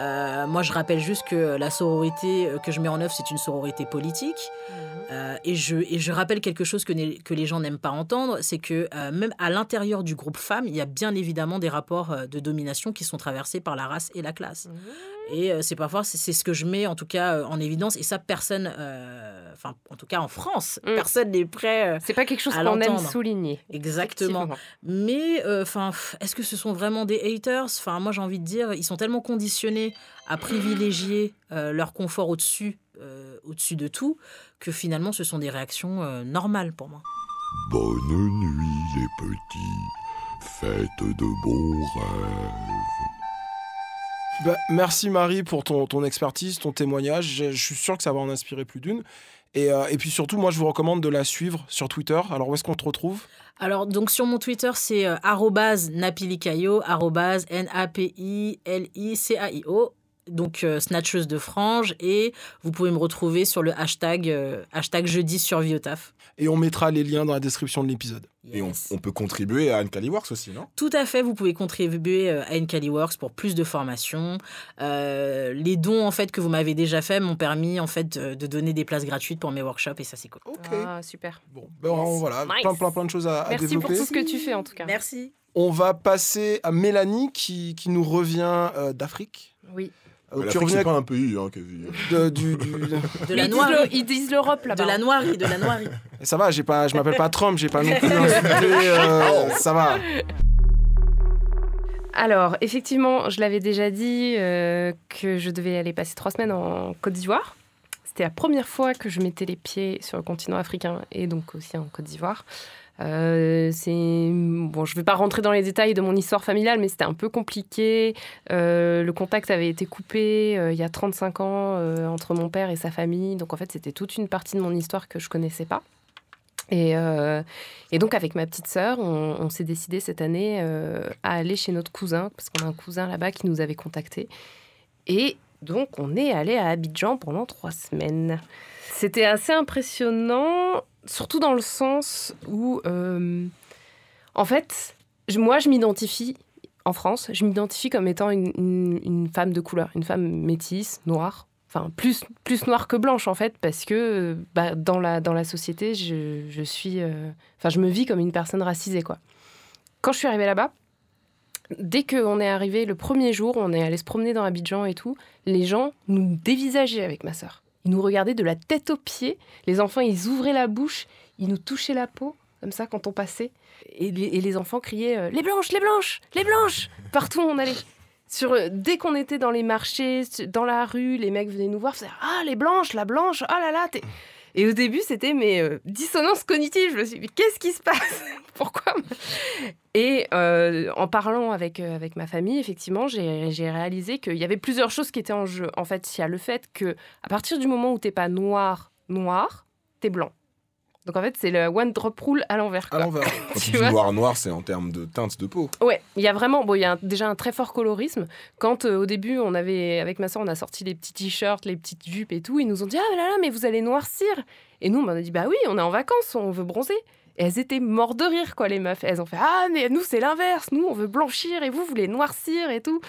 Euh, moi, je rappelle juste que la sororité euh, que je mets en œuvre, c'est une sororité politique. Euh, et, je, et je rappelle quelque chose que, les gens n'aiment pas entendre, c'est que euh, même à l'intérieur du groupe femmes, il y a bien évidemment des rapports de domination qui sont traversés par la race et la classe. Et euh, c'est parfois, c'est ce que je mets en tout cas en évidence. Et ça, personne, enfin en tout cas en France, Mm. personne n'est prêt. C'est pas quelque chose qu'on aime souligner. Exactement. Mais enfin, est-ce que ce sont vraiment des haters? Enfin, moi j'ai envie de dire, ils sont tellement conditionnés à privilégier euh, leur confort au-dessus, euh, au-dessus de tout, que finalement ce sont des réactions euh, normales pour moi. Bonne nuit les petits, faites de bons rêves. Bah, merci Marie pour ton, ton expertise, ton témoignage. Je, je suis sûr que ça va en inspirer plus d'une. Et, euh, et puis surtout, moi, je vous recommande de la suivre sur Twitter. Alors, où est-ce qu'on te retrouve? Alors, donc sur mon Twitter, c'est euh, napilicaio, N-A-P-I-L-I-C-A-I-O, donc euh, snatcheuse de franges, et vous pouvez me retrouver sur le hashtag, euh, hashtag jeudi sur Viotaf. Et on mettra les liens dans la description de l'épisode. Et on, peut contribuer à Works aussi, non? Tout à fait, vous pouvez contribuer euh, à Works pour plus de formation. Euh, les dons en fait que vous m'avez déjà fait m'ont permis en fait de, de donner des places gratuites pour mes workshops et ça c'est cool. Ok. Ah, super. Bon, ben, on- voilà, Nice. plein, plein, plein de choses à, à Merci pour développer. tout ce que tu fais, en tout cas. Merci. On va passer à Mélanie qui, qui nous revient euh, d'Afrique. Oui. Tu revenais c'est pas un pays, hein, quasi. de- du, du- De la ils, disent noirie. ils disent l'Europe là-bas. De la noirie, de la noirie. Ça va, j'ai pas, je m'appelle pas Trump, j'ai pas non plus insulté. euh, ça va. Alors, effectivement, je l'avais déjà dit euh, que je devais aller passer trois semaines en Côte d'Ivoire. C'était la première fois que je mettais les pieds sur le continent africain et donc aussi en Côte d'Ivoire. Euh, c'est bon, je vais pas rentrer dans les détails de mon histoire familiale, mais c'était un peu compliqué. Euh, le contact avait été coupé euh, il y a 35 ans entre mon père et sa famille, donc en fait c'était toute une partie de mon histoire que je connaissais pas. Et, et donc avec ma petite sœur, on, s'est décidé cette année à aller chez notre cousin, parce qu'on a un cousin là-bas qui nous avait contactés. Et Donc on est allé à Abidjan pendant trois semaines. C'était assez impressionnant, surtout dans le sens où, euh, en fait, moi je m'identifie en France, je m'identifie comme étant une femme de couleur, une femme métisse, noire. Enfin, plus, plus noire que blanche, en fait, parce que bah, dans, la, dans la société, je, je suis. euh, Enfin, je me vis comme une personne racisée, quoi. Quand je suis arrivée là-bas, dès qu'on est arrivé le premier jour, on est allé se promener dans Abidjan et tout, les gens nous dévisageaient avec ma sœur. Ils nous regardaient de la tête aux pieds. Les enfants, ils ouvraient la bouche, ils nous touchaient la peau, comme ça, quand on passait. Et les, enfants criaient euh, Les blanches, les blanches, les blanches Partout où on allait. Sur, euh, dès qu'on était dans les marchés, dans la rue, les mecs venaient nous voir, faisaient Ah, les blanches, la blanche, ah là là, t'es. Et au début, c'était mes euh, dissonances cognitives. Je me suis dit, qu'est-ce qui se passe? Pourquoi? Et euh, en parlant avec, euh, avec ma famille, effectivement, j'ai j'ai réalisé qu'il y avait plusieurs choses qui étaient en jeu. En fait, il y a le fait que à partir du moment où t'es pas noir, noir, t'es blanc. Donc en fait, c'est le one drop rule à l'envers. À l'envers. Quand tu dis vois noir-noir, c'est en termes de teinte de peau. Ouais, il y a vraiment, bon, il y a un- déjà un très fort colorisme. Quand euh, au début, on avait, avec ma soeur, on a sorti les petits t-shirts, les petites jupes et tout, ils nous ont dit ah là là, mais vous allez noircir. Et nous, on a dit bah oui, on est en vacances, on veut bronzer. Et elles étaient mortes de rire, quoi, les meufs. Elles ont fait ah mais nous c'est l'inverse, nous on veut blanchir et vous vous voulez noircir et tout.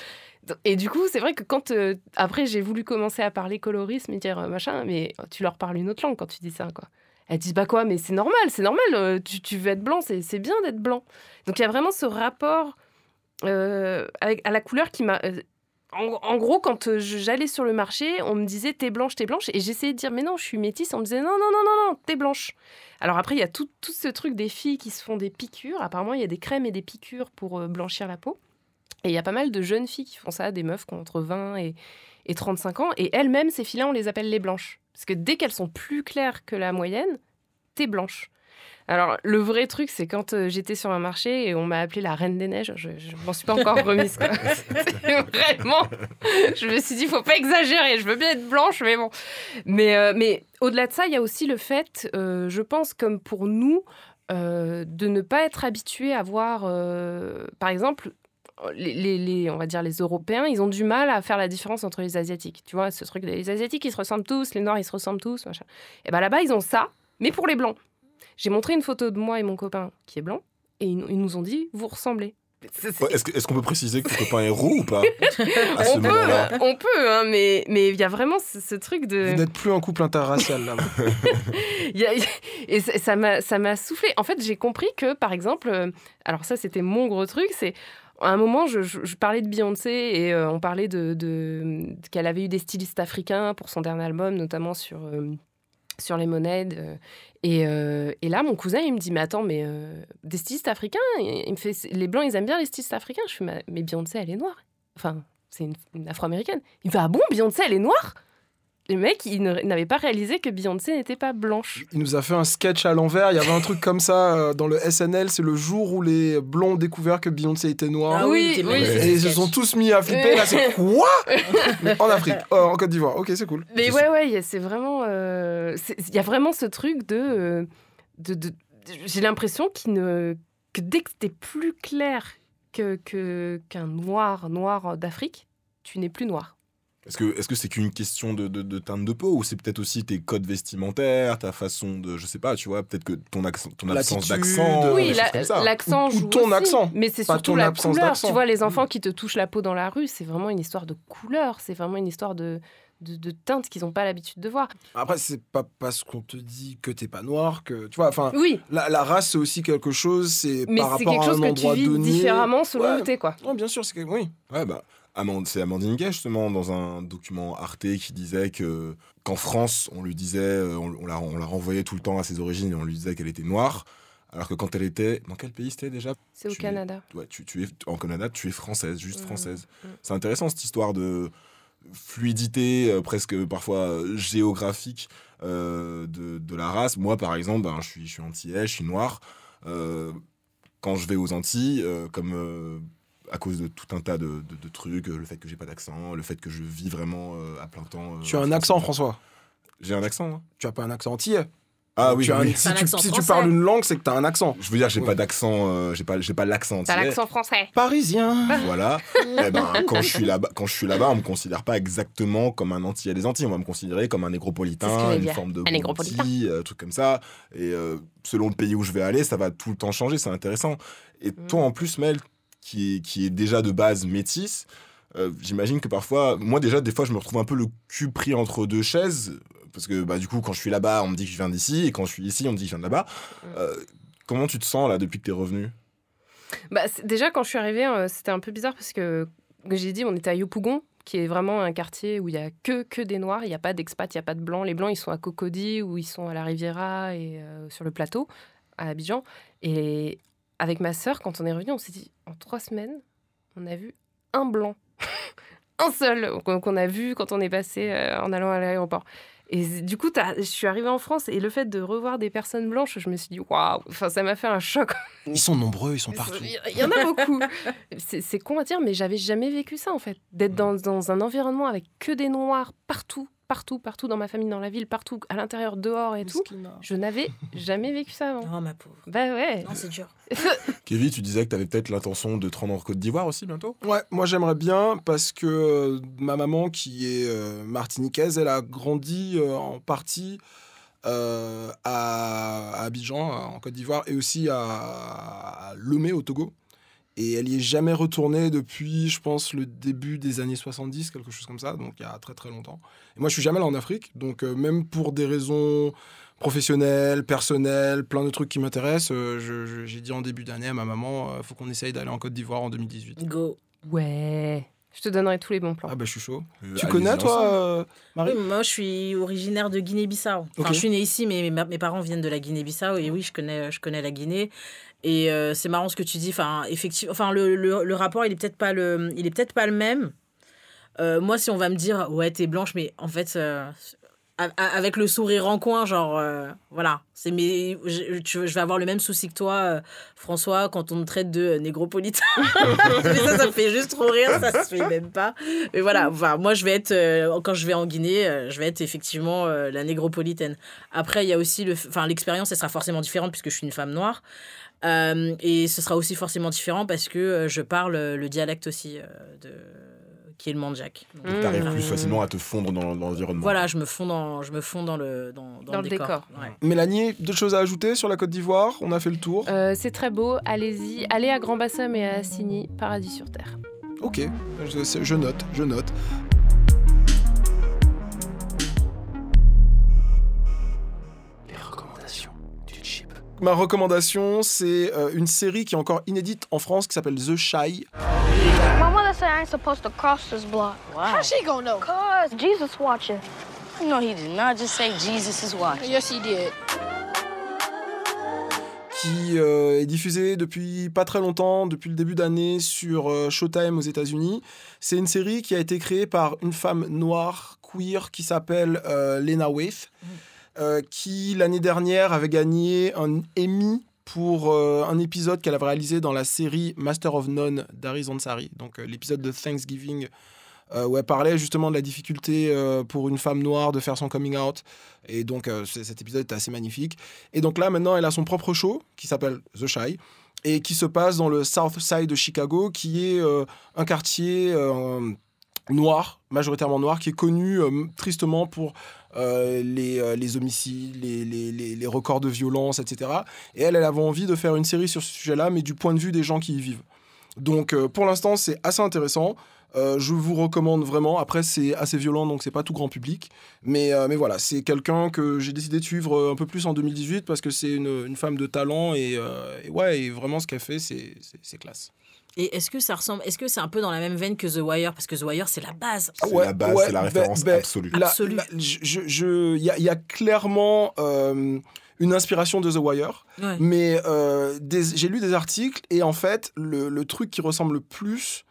Et du coup, c'est vrai que quand euh, après j'ai voulu commencer à parler colorisme et dire euh, machin, mais tu leur parles une autre langue quand tu dis ça, quoi. Elles disent bah quoi, mais c'est normal, c'est normal. euh, tu, tu veux être blanc, c'est bien d'être blanc. Donc il y a vraiment ce rapport euh, à la couleur qui m'a. euh, en, gros, quand j'allais sur le marché, on me disait t'es blanche, t'es blanche, et j'essayais de dire mais non, je suis métisse. On me disait non, non, non, non, non, t'es blanche. Alors après, il y a tout, ce truc des filles qui se font des piqûres. Apparemment, il y a des crèmes et des piqûres pour blanchir la peau. Et il y a pas mal de jeunes filles qui font ça, des meufs qui ont entre 20 et, et 35 ans. Et elles-mêmes, ces filles-là, on les appelle les blanches. Parce que dès qu'elles sont plus claires que la moyenne, t'es blanche. Alors, le vrai truc, c'est quand euh, j'étais sur un marché et on m'a appelée la Reine des Neiges, je, je m'en suis pas encore remise. quoi. Vraiment. Je me suis dit, faut pas exagérer, je veux bien être blanche, mais bon. Mais, euh, mais au-delà de ça, il y a aussi le fait, euh, je pense, comme pour nous, de ne pas être habitué à voir, par exemple, les, les- les- on va dire les Européens, ils ont du mal à faire la différence entre les Asiatiques. Tu vois, ce truc, les Asiatiques, ils se ressemblent tous, les Noirs, ils se ressemblent tous, machin. Et ben là-bas, ils ont ça, mais pour les Blancs. J'ai montré une photo de moi et mon copain qui est blanc, et ils, ils nous ont dit, vous ressemblez. Ouais, Est-ce qu'on peut préciser que ton copain est roux ou pas à ce on peut, moment-là on peut, hein, mais mais il y a vraiment ce, ce truc de. Vous n'êtes plus un couple interracial là. Il y a- et ça ça m'a ça m'a soufflé. En fait, j'ai compris que, par exemple, euh, alors ça, c'était mon gros truc, c'est à un moment, je, parlais de Beyoncé et euh, on parlait de, qu'elle avait eu des stylistes africains pour son dernier album, notamment sur euh, sur les monnaies. euh, et, là, mon cousin, il me dit, mais attends, mais des stylistes africains il me fait, les blancs, ils aiment bien les stylistes africains. Je fais, mais mais Beyoncé, elle est noire. Enfin, c'est une, une afro-américaine. Il me fait, ah bon, Beyoncé, elle est noire? Le mec, il n'avait pas réalisé que Beyoncé n'était pas blanche. Il nous a fait un sketch à l'envers. Il y avait un truc comme ça euh, dans le SNL. C'est le jour où les blonds ont découvert que Beyoncé était noire. Ah oui, Oui, Et ils se sont tous mis à flipper. Là, c'est quoi? Mais En Afrique, oh, en Côte d'Ivoire. Ok, c'est cool. Mais ouais, ouais, il y a- c'est vraiment. euh, Il y a vraiment ce truc de. euh, de, de- J'ai l'impression qu'il ne, que dès que t'es plus clair que que- qu'un noir, noir d'Afrique, tu n'es plus noir. Est-ce que est-ce que c'est qu'une question de, de, de teinte de peau ou c'est peut-être aussi tes codes vestimentaires, ta façon de, je sais pas, tu vois, peut-être que ton accent, ton absence d'accent, oui, la- l'accent Ou- ou joue ton aussi, accent, mais c'est surtout ton la couleur. d'accent. Tu vois, les enfants qui te touchent la peau dans la rue, c'est vraiment une histoire de couleur. C'est vraiment une histoire de de, de teintes qu'ils n'ont pas l'habitude de voir. Après, c'est pas parce qu'on te dit que t'es pas noir que. Tu vois, enfin. Oui, La, la race, c'est aussi quelque chose. C'est mais par c'est rapport quelque à chose un que tu vis donné. différemment selon Ouais. où t'es, quoi. Ouais, bien sûr, c'est que. Oui. Ouais, bah, c'est Amandine Gay, justement, dans un document Arte qui disait que qu'en France, on lui disait, euh, on, on la, on la renvoyait tout le temps à ses origines et on lui disait qu'elle était noire, alors que quand elle était. Dans quel pays c'était déjà? C'est au Canada. Ouais, tu, tu es en Canada, tu es française, juste Mhm, française. mhm. C'est intéressant cette histoire de fluidité, euh, presque parfois euh, géographique euh, de, de la race. Moi, par exemple, ben, je suis, je suis antillais, je suis noir. Euh, quand je vais aux Antilles, comme à cause de tout un tas de, de- de trucs, euh, le fait que j'ai pas d'accent, le fait que je vis vraiment euh, à plein temps. euh, Tu as en un accent, François. J'ai un accent, hein. Tu as pas un accent antillais. Ah oui, Tu as un- si, un tu, si parles une langue, c'est que tu as un accent. Je veux dire, j'ai Oui. pas d'accent, euh, j'ai pas, j'ai pas l'accent T'as entier. l'accent français. Parisien. Voilà. eh ben, quand je suis là-bas, quand je suis là-bas, on me considère pas exactement comme un antillais des Antilles. On va me considérer comme un négropolitain, une dire. forme de Un négropolitain. Euh, truc comme ça. Et euh, selon le pays où je vais aller, ça va tout le temps changer. C'est intéressant. Et Mm. toi, en plus, Mel, qui est, qui est déjà de base métisse, euh, j'imagine que parfois, moi déjà, des fois, je me retrouve un peu le cul pris entre deux chaises. Parce que bah, du coup, quand je suis là-bas, on me dit que je viens d'ici. Et quand je suis ici, on me dit que je viens de là-bas. Euh, comment tu te sens là depuis que tu es revenu? Bah, déjà, quand je suis arrivée, euh, c'était un peu bizarre parce que, comme j'ai dit, on était à Yopougon, qui est vraiment un quartier où il y a que, que des Noirs. Il n'y a pas d'expats, il n'y a pas de Blancs. Les Blancs, ils sont à Cocody ou ils sont à la Riviera et sur le plateau, à Abidjan. Et avec ma sœur, quand on est revenu, on s'est dit, en trois semaines, on a vu un Blanc. un seul qu'on a vu quand on est passé euh, en allant à l'aéroport. Et du coup, je suis arrivée en France et le fait de revoir des personnes blanches, je me suis dit, waouh, enfin, ça m'a fait un choc Ils sont nombreux, ils sont partout. il y- en a beaucoup. C'est c'est con à dire, mais j'avais jamais vécu ça en fait. D'être dans, dans un environnement avec que des noirs partout, partout, partout dans ma famille, dans la ville, partout, à l'intérieur, dehors et tout. Je n'avais jamais vécu ça avant. Oh, ma pauvre. Bah ouais. Non, c'est dur. Kevin, tu disais que tu avais peut-être l'intention de te rendre en Côte d'Ivoire aussi bientôt? Ouais, moi j'aimerais bien parce que euh, ma maman qui est euh, martiniquaise, elle a grandi euh, en partie euh, à, à Abidjan, en Côte d'Ivoire, et aussi à, à Lomé au Togo. Et elle y est jamais retournée depuis, je pense, le début des années 70, quelque chose comme ça, donc il y a très très longtemps. Et moi je suis jamais allé en Afrique, donc euh, même pour des raisons professionnelles, personnelles, plein de trucs qui m'intéressent, euh, j'ai dit en début d'année à ma maman, il faut qu'on essaye d'aller en Côte d'Ivoire en 2018. Go. Ouais. Je te donnerai tous les bons plans. Ah bah je suis chaud. Euh, Tu connais toi, euh, Marie Oui, moi, je suis originaire de Guinée-Bissau. Enfin, je suis née ici, mais mes, mes parents viennent de la Guinée-Bissau. Et oui, je connais, je connais la Guinée. Et euh, c'est marrant ce que tu dis. Enfin, effectivement, enfin, le, le, rapport, il est peut-être pas le, il est peut-être pas le même. Euh, moi, si on va me dire, ouais, t'es blanche, mais en fait, euh, avec le sourire en coin, genre, voilà, c'est mes, je, vais avoir le même souci que toi, François, quand on me traite de négropolitain. mais ça, ça me fait juste trop rire, ça se fait même pas. Mais voilà, enfin, moi, je vais être, quand je vais en Guinée, je vais être effectivement la négropolitaine. Après, il y a aussi le, enfin, l'expérience, elle sera forcément différente puisque je suis une femme noire. Euh, et ce sera aussi forcément différent parce que euh, je parle euh, le dialecte aussi euh, de qui est le mandjak. Donc, Mmh. Tu arrives Mmh. plus facilement à te fondre dans, dans l'environnement. Voilà, je me fonds dans, je me fonds dans le, dans, dans Dans le le décor. décor. Ouais. Mélanie, d'autres choses à ajouter sur la Côte d'Ivoire? On a fait le tour. Euh, c'est très beau, allez-y. Allez à Grand Bassam et à Assigny, paradis sur terre. Ok, je, je note, je note. Ma recommandation, c'est euh, une série qui est encore inédite en France qui s'appelle The Shy. My mother said I ain't supposed to cross this block. How she gonna know? Cause Jesus watching. No, he did not just say Jesus is watching. Yes, he did. qui euh, est diffusée depuis pas très longtemps, depuis le début d'année sur euh, Showtime aux États-Unis. C'est une série qui a été créée par une femme noire queer qui s'appelle euh, Lena Waithe, euh, qui l'année dernière avait gagné un Emmy pour euh, un épisode qu'elle avait réalisé dans la série Master of None d'Ari Ansari, donc euh, l'épisode de Thanksgiving où elle parlait justement de la difficulté pour une femme noire de faire son coming out. Et donc cet épisode était assez magnifique. Et donc là, maintenant, elle a son propre show qui s'appelle The Shy et qui se passe dans le South Side de Chicago, qui est un quartier noir, majoritairement noir, qui est connu tristement pour euh, les, euh, les homicides, les, les, les- records de violence, etc. Et elle, elle avait envie de faire une série sur ce sujet-là, mais du point de vue des gens qui y vivent. Donc euh, pour l'instant, c'est assez intéressant. Je vous recommande vraiment. Après, c'est assez violent, donc c'est pas tout grand public. Mais, mais voilà, c'est quelqu'un que j'ai décidé de suivre un peu plus en 2018 parce que c'est une, une femme de talent et, et ouais, et vraiment ce qu'elle fait, c'est classe. Et est-ce que ça ressemble, est-ce que c'est un peu dans la même veine que The Wire? Parce que The Wire, c'est la base. C'est Ouais, la base, ouais, c'est la référence ben, absolue. Je- je- Il y, a- il y a clairement euh, une inspiration de The Wire, Ouais. mais euh, des- j'ai lu des articles et en fait, le, le truc qui ressemble le plus,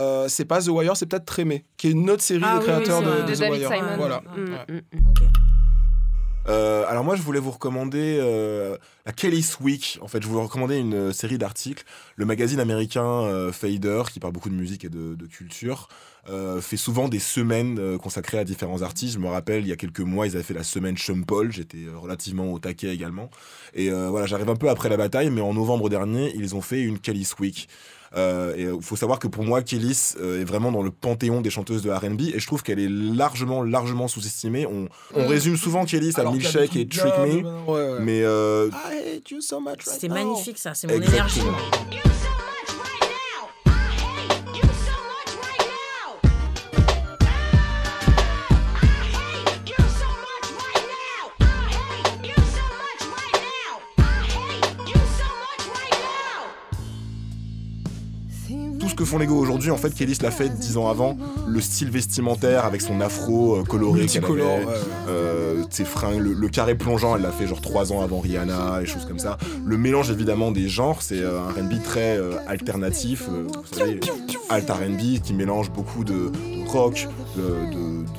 euh, c'est pas The Wire, c'est peut-être Trémé, qui est une autre série Ah des oui, créateurs de, vrai. de De The David Wire. Simon. Voilà. Mm, Ouais. mm, mm. Euh, alors moi, je voulais vous recommander euh, la Kelly's Week. En fait, je voulais recommander une euh, série d'articles. Le magazine américain Fader, qui parle beaucoup de musique et de, culture, fait souvent des semaines consacrées à différents artistes. Je me rappelle, il y a quelques mois, ils avaient fait la semaine Paul. J'étais relativement au taquet également. Et voilà, j'arrive un peu après la bataille, mais en novembre dernier, ils ont fait une Kelly's Week. Euh, et il faut savoir que pour moi, Kellys euh, est vraiment dans le panthéon des chanteuses de R&B et je trouve qu'elle est largement, largement sous-estimée. On, on Mm. résume souvent Kellys à Milkshake et Trick Me, mais non, ouais, ouais. mais euh, I hate you so much right C'est magnifique ça, c'est mon Exactement. énergie. Que font les go aujourd'hui, en fait, Kellys l'a fait dix ans avant. Le style vestimentaire avec son afro euh, coloré qu'elle Multicolore, avait, ouais. euh, ses fringues, le, le carré plongeant, elle l'a fait genre trois ans avant Rihanna et choses comme ça. Le mélange évidemment des genres, c'est euh, un R&B très euh, alternatif, euh, vous savez, alt R&B qui mélange beaucoup de, de rock,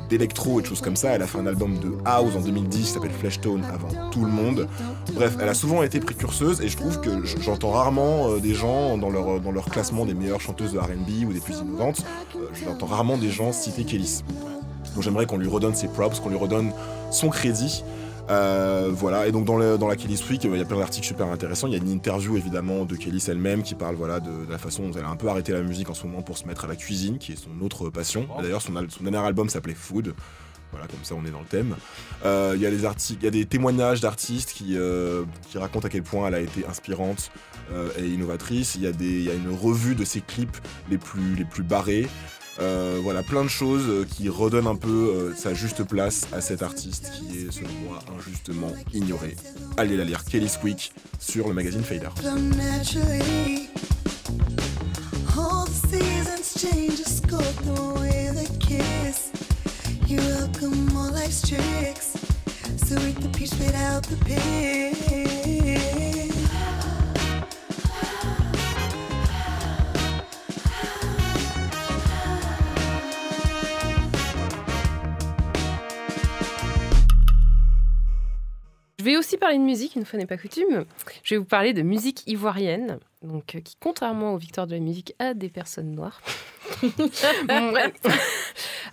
d'électro et de choses comme ça. Elle a fait un album de house en 2010 qui s'appelle Fleshtone avant tout le monde. Bref, elle a souvent été précurseuse et je trouve que j'entends rarement euh, des gens dans leur, dans leur classement des meilleures chanteuses de R&B ou des plus innovantes, euh, j'entends rarement des gens citer Kellys. Donc j'aimerais qu'on lui redonne ses props, qu'on lui redonne son crédit. Euh, voilà, et donc dans, le- dans la Kelly's Week, euh, il y a plein d'articles super intéressants. Il y a une interview évidemment de Kellys elle-même qui parle voilà, de, de la façon dont elle a un peu arrêté la musique en ce moment pour se mettre à la cuisine, qui est son autre passion. D'ailleurs, son, dernier album s'appelait Food. Voilà, comme ça on est dans le thème. Euh, Il y a des articles, il y a des témoignages d'artistes qui, euh, qui racontent à quel point elle a été inspirante euh, et innovatrice. Il y, a des, il y a une revue de ses clips les plus, les plus barrés. Euh, voilà, plein de choses euh, qui redonnent un peu euh, sa juste place à cet artiste qui est, selon moi, injustement ignoré. Allez la lire, Kelly's Week, sur le magazine Fader. Aussi parler de musique, une fois n'est pas coutume. Je vais vous parler de musique ivoirienne, donc euh, qui, contrairement aux victoires de la musique, a des personnes noires. Bon.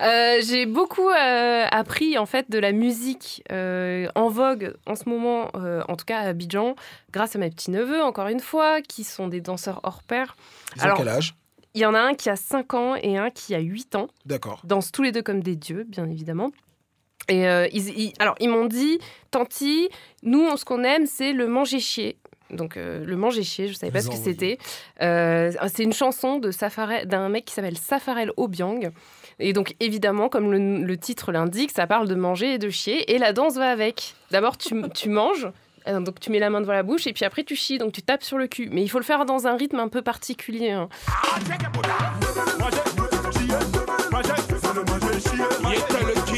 Euh, J'ai beaucoup euh, appris en fait de la musique euh, en vogue en ce moment, euh, en tout cas à Abidjan, grâce à mes petits neveux, encore une fois, qui sont des danseurs hors pair. Ils ont quel âge? Il y en a un qui a 5 ans et un qui a 8 ans D'accord. dansent tous les deux comme des dieux, bien évidemment. Et euh, ils, ils- alors, ils m'ont dit, Tanti, nous, on- ce qu'on aime, c'est le manger chier. Donc, euh, le manger chier, je savais pas ce que c'était. Euh, c'est une chanson d'un mec qui s'appelle Safarel Obiang. Et donc, évidemment, comme le, le titre l'indique, ça parle de manger et de chier. Et la danse va avec. D'abord, tu, tu manges. Donc tu mets la main devant la bouche et puis après tu chies, donc tu tapes sur le cul. Mais il faut le faire dans un rythme un peu particulier. hein.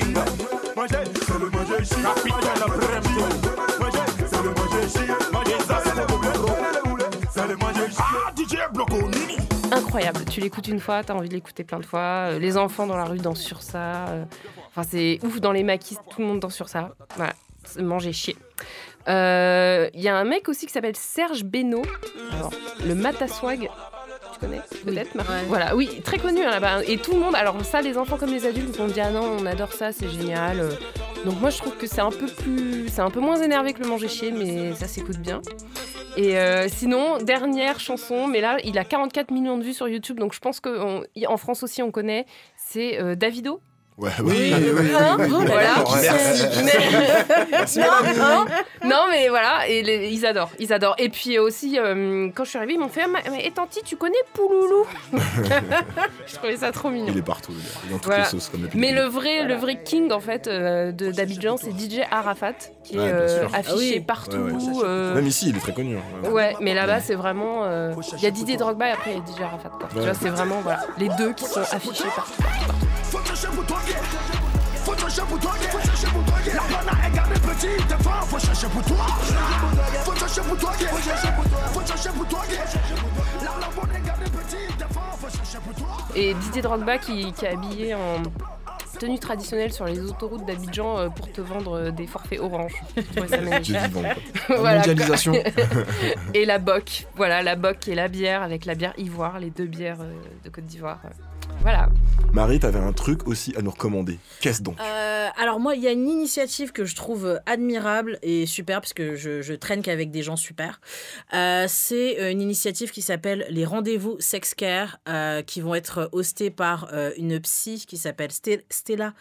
Il était le king. C'est le manger chier. Capitaine Bremto. C'est le manger chier. Les as, c'est le gros. C'est le manger chier. Ah, DJ Bloco Nini. incroyable. Tu l'écoutes une fois, tu as envie de l'écouter plein de fois. Euh, Les enfants dans la rue dansent sur ça. Euh, Enfin, c'est ouf dans les maquis, tout le monde danse sur ça. Voilà, c'est manger chier. Euh, Il y a un mec aussi qui s'appelle Serge Beno. Alors, le Mataswag. Tu connais peut-être Marie Ouais. Voilà, oui, très connu hein, là-bas. Et tout le monde, alors ça, les enfants comme les adultes vont dire ah non, on adore ça, c'est génial. Euh, Donc moi, je trouve que c'est un peu plus, c'est un peu moins énervé que le manger chier, mais ça s'écoute bien. Et euh, sinon, dernière chanson, mais là, il a 44 millions de vues sur YouTube, donc je pense qu'en France aussi, on connaît. C'est euh, Davido. Ouais, Oui, ouais. oui, oui. Hein. Voilà. Merci. Non, hein non, mais voilà, et les- ils adorent, ils adorent. Et puis aussi, euh, quand je suis arrivée, ils m'ont fait, Ah, mais et Tanti, tu connais Pouloulou Je trouvais ça trop mignon. Il est partout, dans toutes Voilà. les sauces, comme Mais le vrai, le vrai king en fait euh, de d'Abidjan, c'est DJ Arafat qui est Ouais, euh, affiché Ah oui. partout. Ouais, ouais. euh, Même ici, il est très connu. hein. Ouais, mais là-bas, c'est vraiment. euh, Il y a Didier Drogba et après, il y a DJ Arafat. Quoi. Tu vois, c'est vraiment voilà, les deux qui sont affichés partout. Yeah. Faut chercher pour toi. Faut chercher pour toi. La banane est gardée petite, t'es fort, faut chercher pour toi. Faut chercher pour toi. Faut chercher pour toi, faut chercher pour toi. La lambeau est gardée petite, t'es fort, faut chercher pour toi. Et Didier Drogba qui, qui est habillé en, tenue traditionnelle sur les autoroutes d'Abidjan euh, pour te vendre euh, des forfaits orange. Ça. La mondialisation. et la boc. Voilà, la boc et la bière avec la bière ivoire, les deux bières euh, de Côte d'Ivoire. Voilà. Marie, t'avais un truc aussi à nous recommander. Qu'est-ce donc? Euh, alors moi, il y a une initiative que je trouve admirable et super parce que je, je traîne qu'avec des gens super. Euh, c'est euh, une initiative qui s'appelle les rendez-vous sex care euh, qui vont être hostés par euh, une psy qui s'appelle Ste- Stella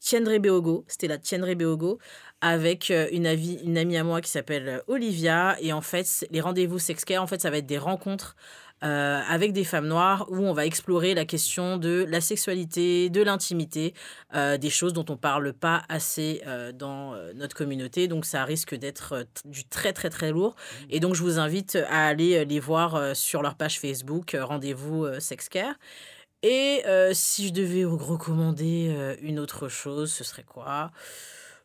Tiendrebeogo, Stella Tiendrebeogo, avec une, une amie à moi qui s'appelle Olivia. Et en fait, les rendez-vous sex care, en fait, ça va être des rencontres euh, avec des femmes noires où on va explorer la question de la sexualité, de l'intimité, euh, des choses dont on parle pas assez euh, dans notre communauté. Donc ça risque d'être du très très très lourd. Et donc je vous invite à aller les voir sur leur page Facebook, rendez-vous Sexcare. Et si je devais vous recommander une autre chose, ce serait quoi?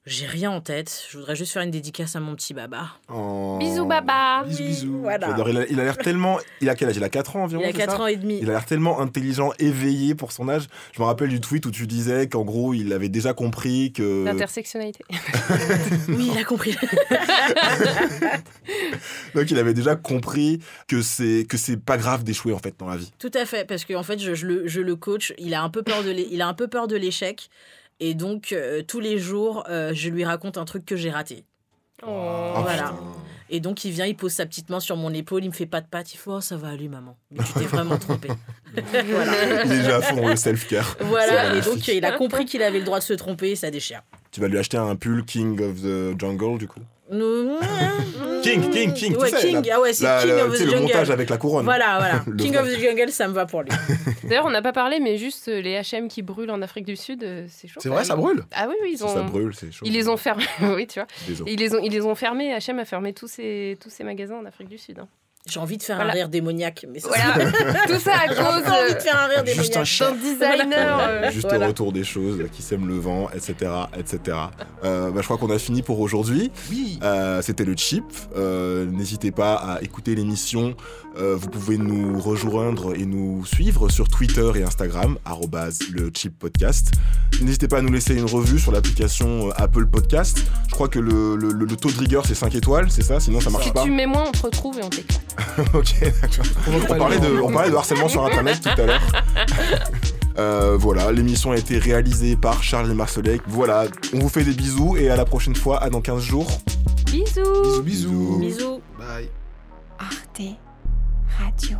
J'ai rien en tête. Je voudrais juste faire une dédicace à mon petit baba. Oh. Bisous, baba. Bisous, bisous. Voilà. Il a il a l'air tellement. Il a quel âge? Il a 4 ans environ Il a c'est 4 ça ans et demi. Il a l'air tellement intelligent, éveillé pour son âge. Je me rappelle du tweet où tu disais qu'en gros, il avait déjà compris que. L'intersectionnalité. Oui, il a compris. Donc, il avait déjà compris que c'est que c'est pas grave d'échouer en fait dans la vie. Tout à fait, parce qu'en en fait, je, je le, je le coach. Il a un peu peur de l'é- il a un peu peur de l'échec, et donc euh, tous les jours, euh, je lui raconte un truc que j'ai raté. Oh. voilà. Et donc il vient, il pose sa petite main sur mon épaule, il me fait pas de patte, il fait oh ça va aller maman, mais tu t'es vraiment trompé. voilà. Il est déjà à fond dans le self-care. Voilà, et donc il a compris qu'il avait le droit de se tromper, et ça déchire. Tu vas lui acheter un pull King of the Jungle du coup? Non, King, King, King, Ouais, tu sais, King, la- ah ouais, c'est King la- of the sais, le Jungle. montage avec la couronne. Voilà, voilà. King vrai. of the Jungle, ça me va pour lui. D'ailleurs, on n'a pas parlé, mais juste euh, les HM qui brûlent en Afrique du Sud, euh, c'est chaud. C'est vrai, ça brûle Ah oui, oui, ils Si ont. ça brûle, c'est chaud. Ils les ont fermés, oui, tu vois. Ils les ont, ils les ont fermés. H&M a fermé tous ses, tous ses magasins en Afrique du Sud. hein. J'ai envie de faire Voilà. un rire démoniaque, mais ça, Voilà, tout ça à J'ai cause envie de faire un rire Juste démoniaque. un designer. euh, Juste Voilà. au retour des choses, qui sème le vent, etc. etc. Euh, bah, je crois qu'on a fini pour aujourd'hui. Oui. Euh, C'était le chip. Euh, N'hésitez pas à écouter l'émission. Euh, vous pouvez nous rejoindre et nous suivre sur Twitter et Instagram, arrobase le chip podcast. N'hésitez pas à nous laisser une revue sur l'application euh, Apple Podcast. Je crois que le, le- le- le taux de rigueur c'est 5 étoiles, c'est ça? Sinon ça marche Si pas. tu mets moins, on te retrouve et on t'éclate. ok, d'accord. On, parlait de, harcèlement sur Internet tout à l'heure. Euh, voilà, l'émission a été réalisée par Charles Marcellet. Voilà, on vous fait des bisous et à la prochaine fois, à dans 15 jours. Bisous. Bisous, bisous. Bye. Arte Radio.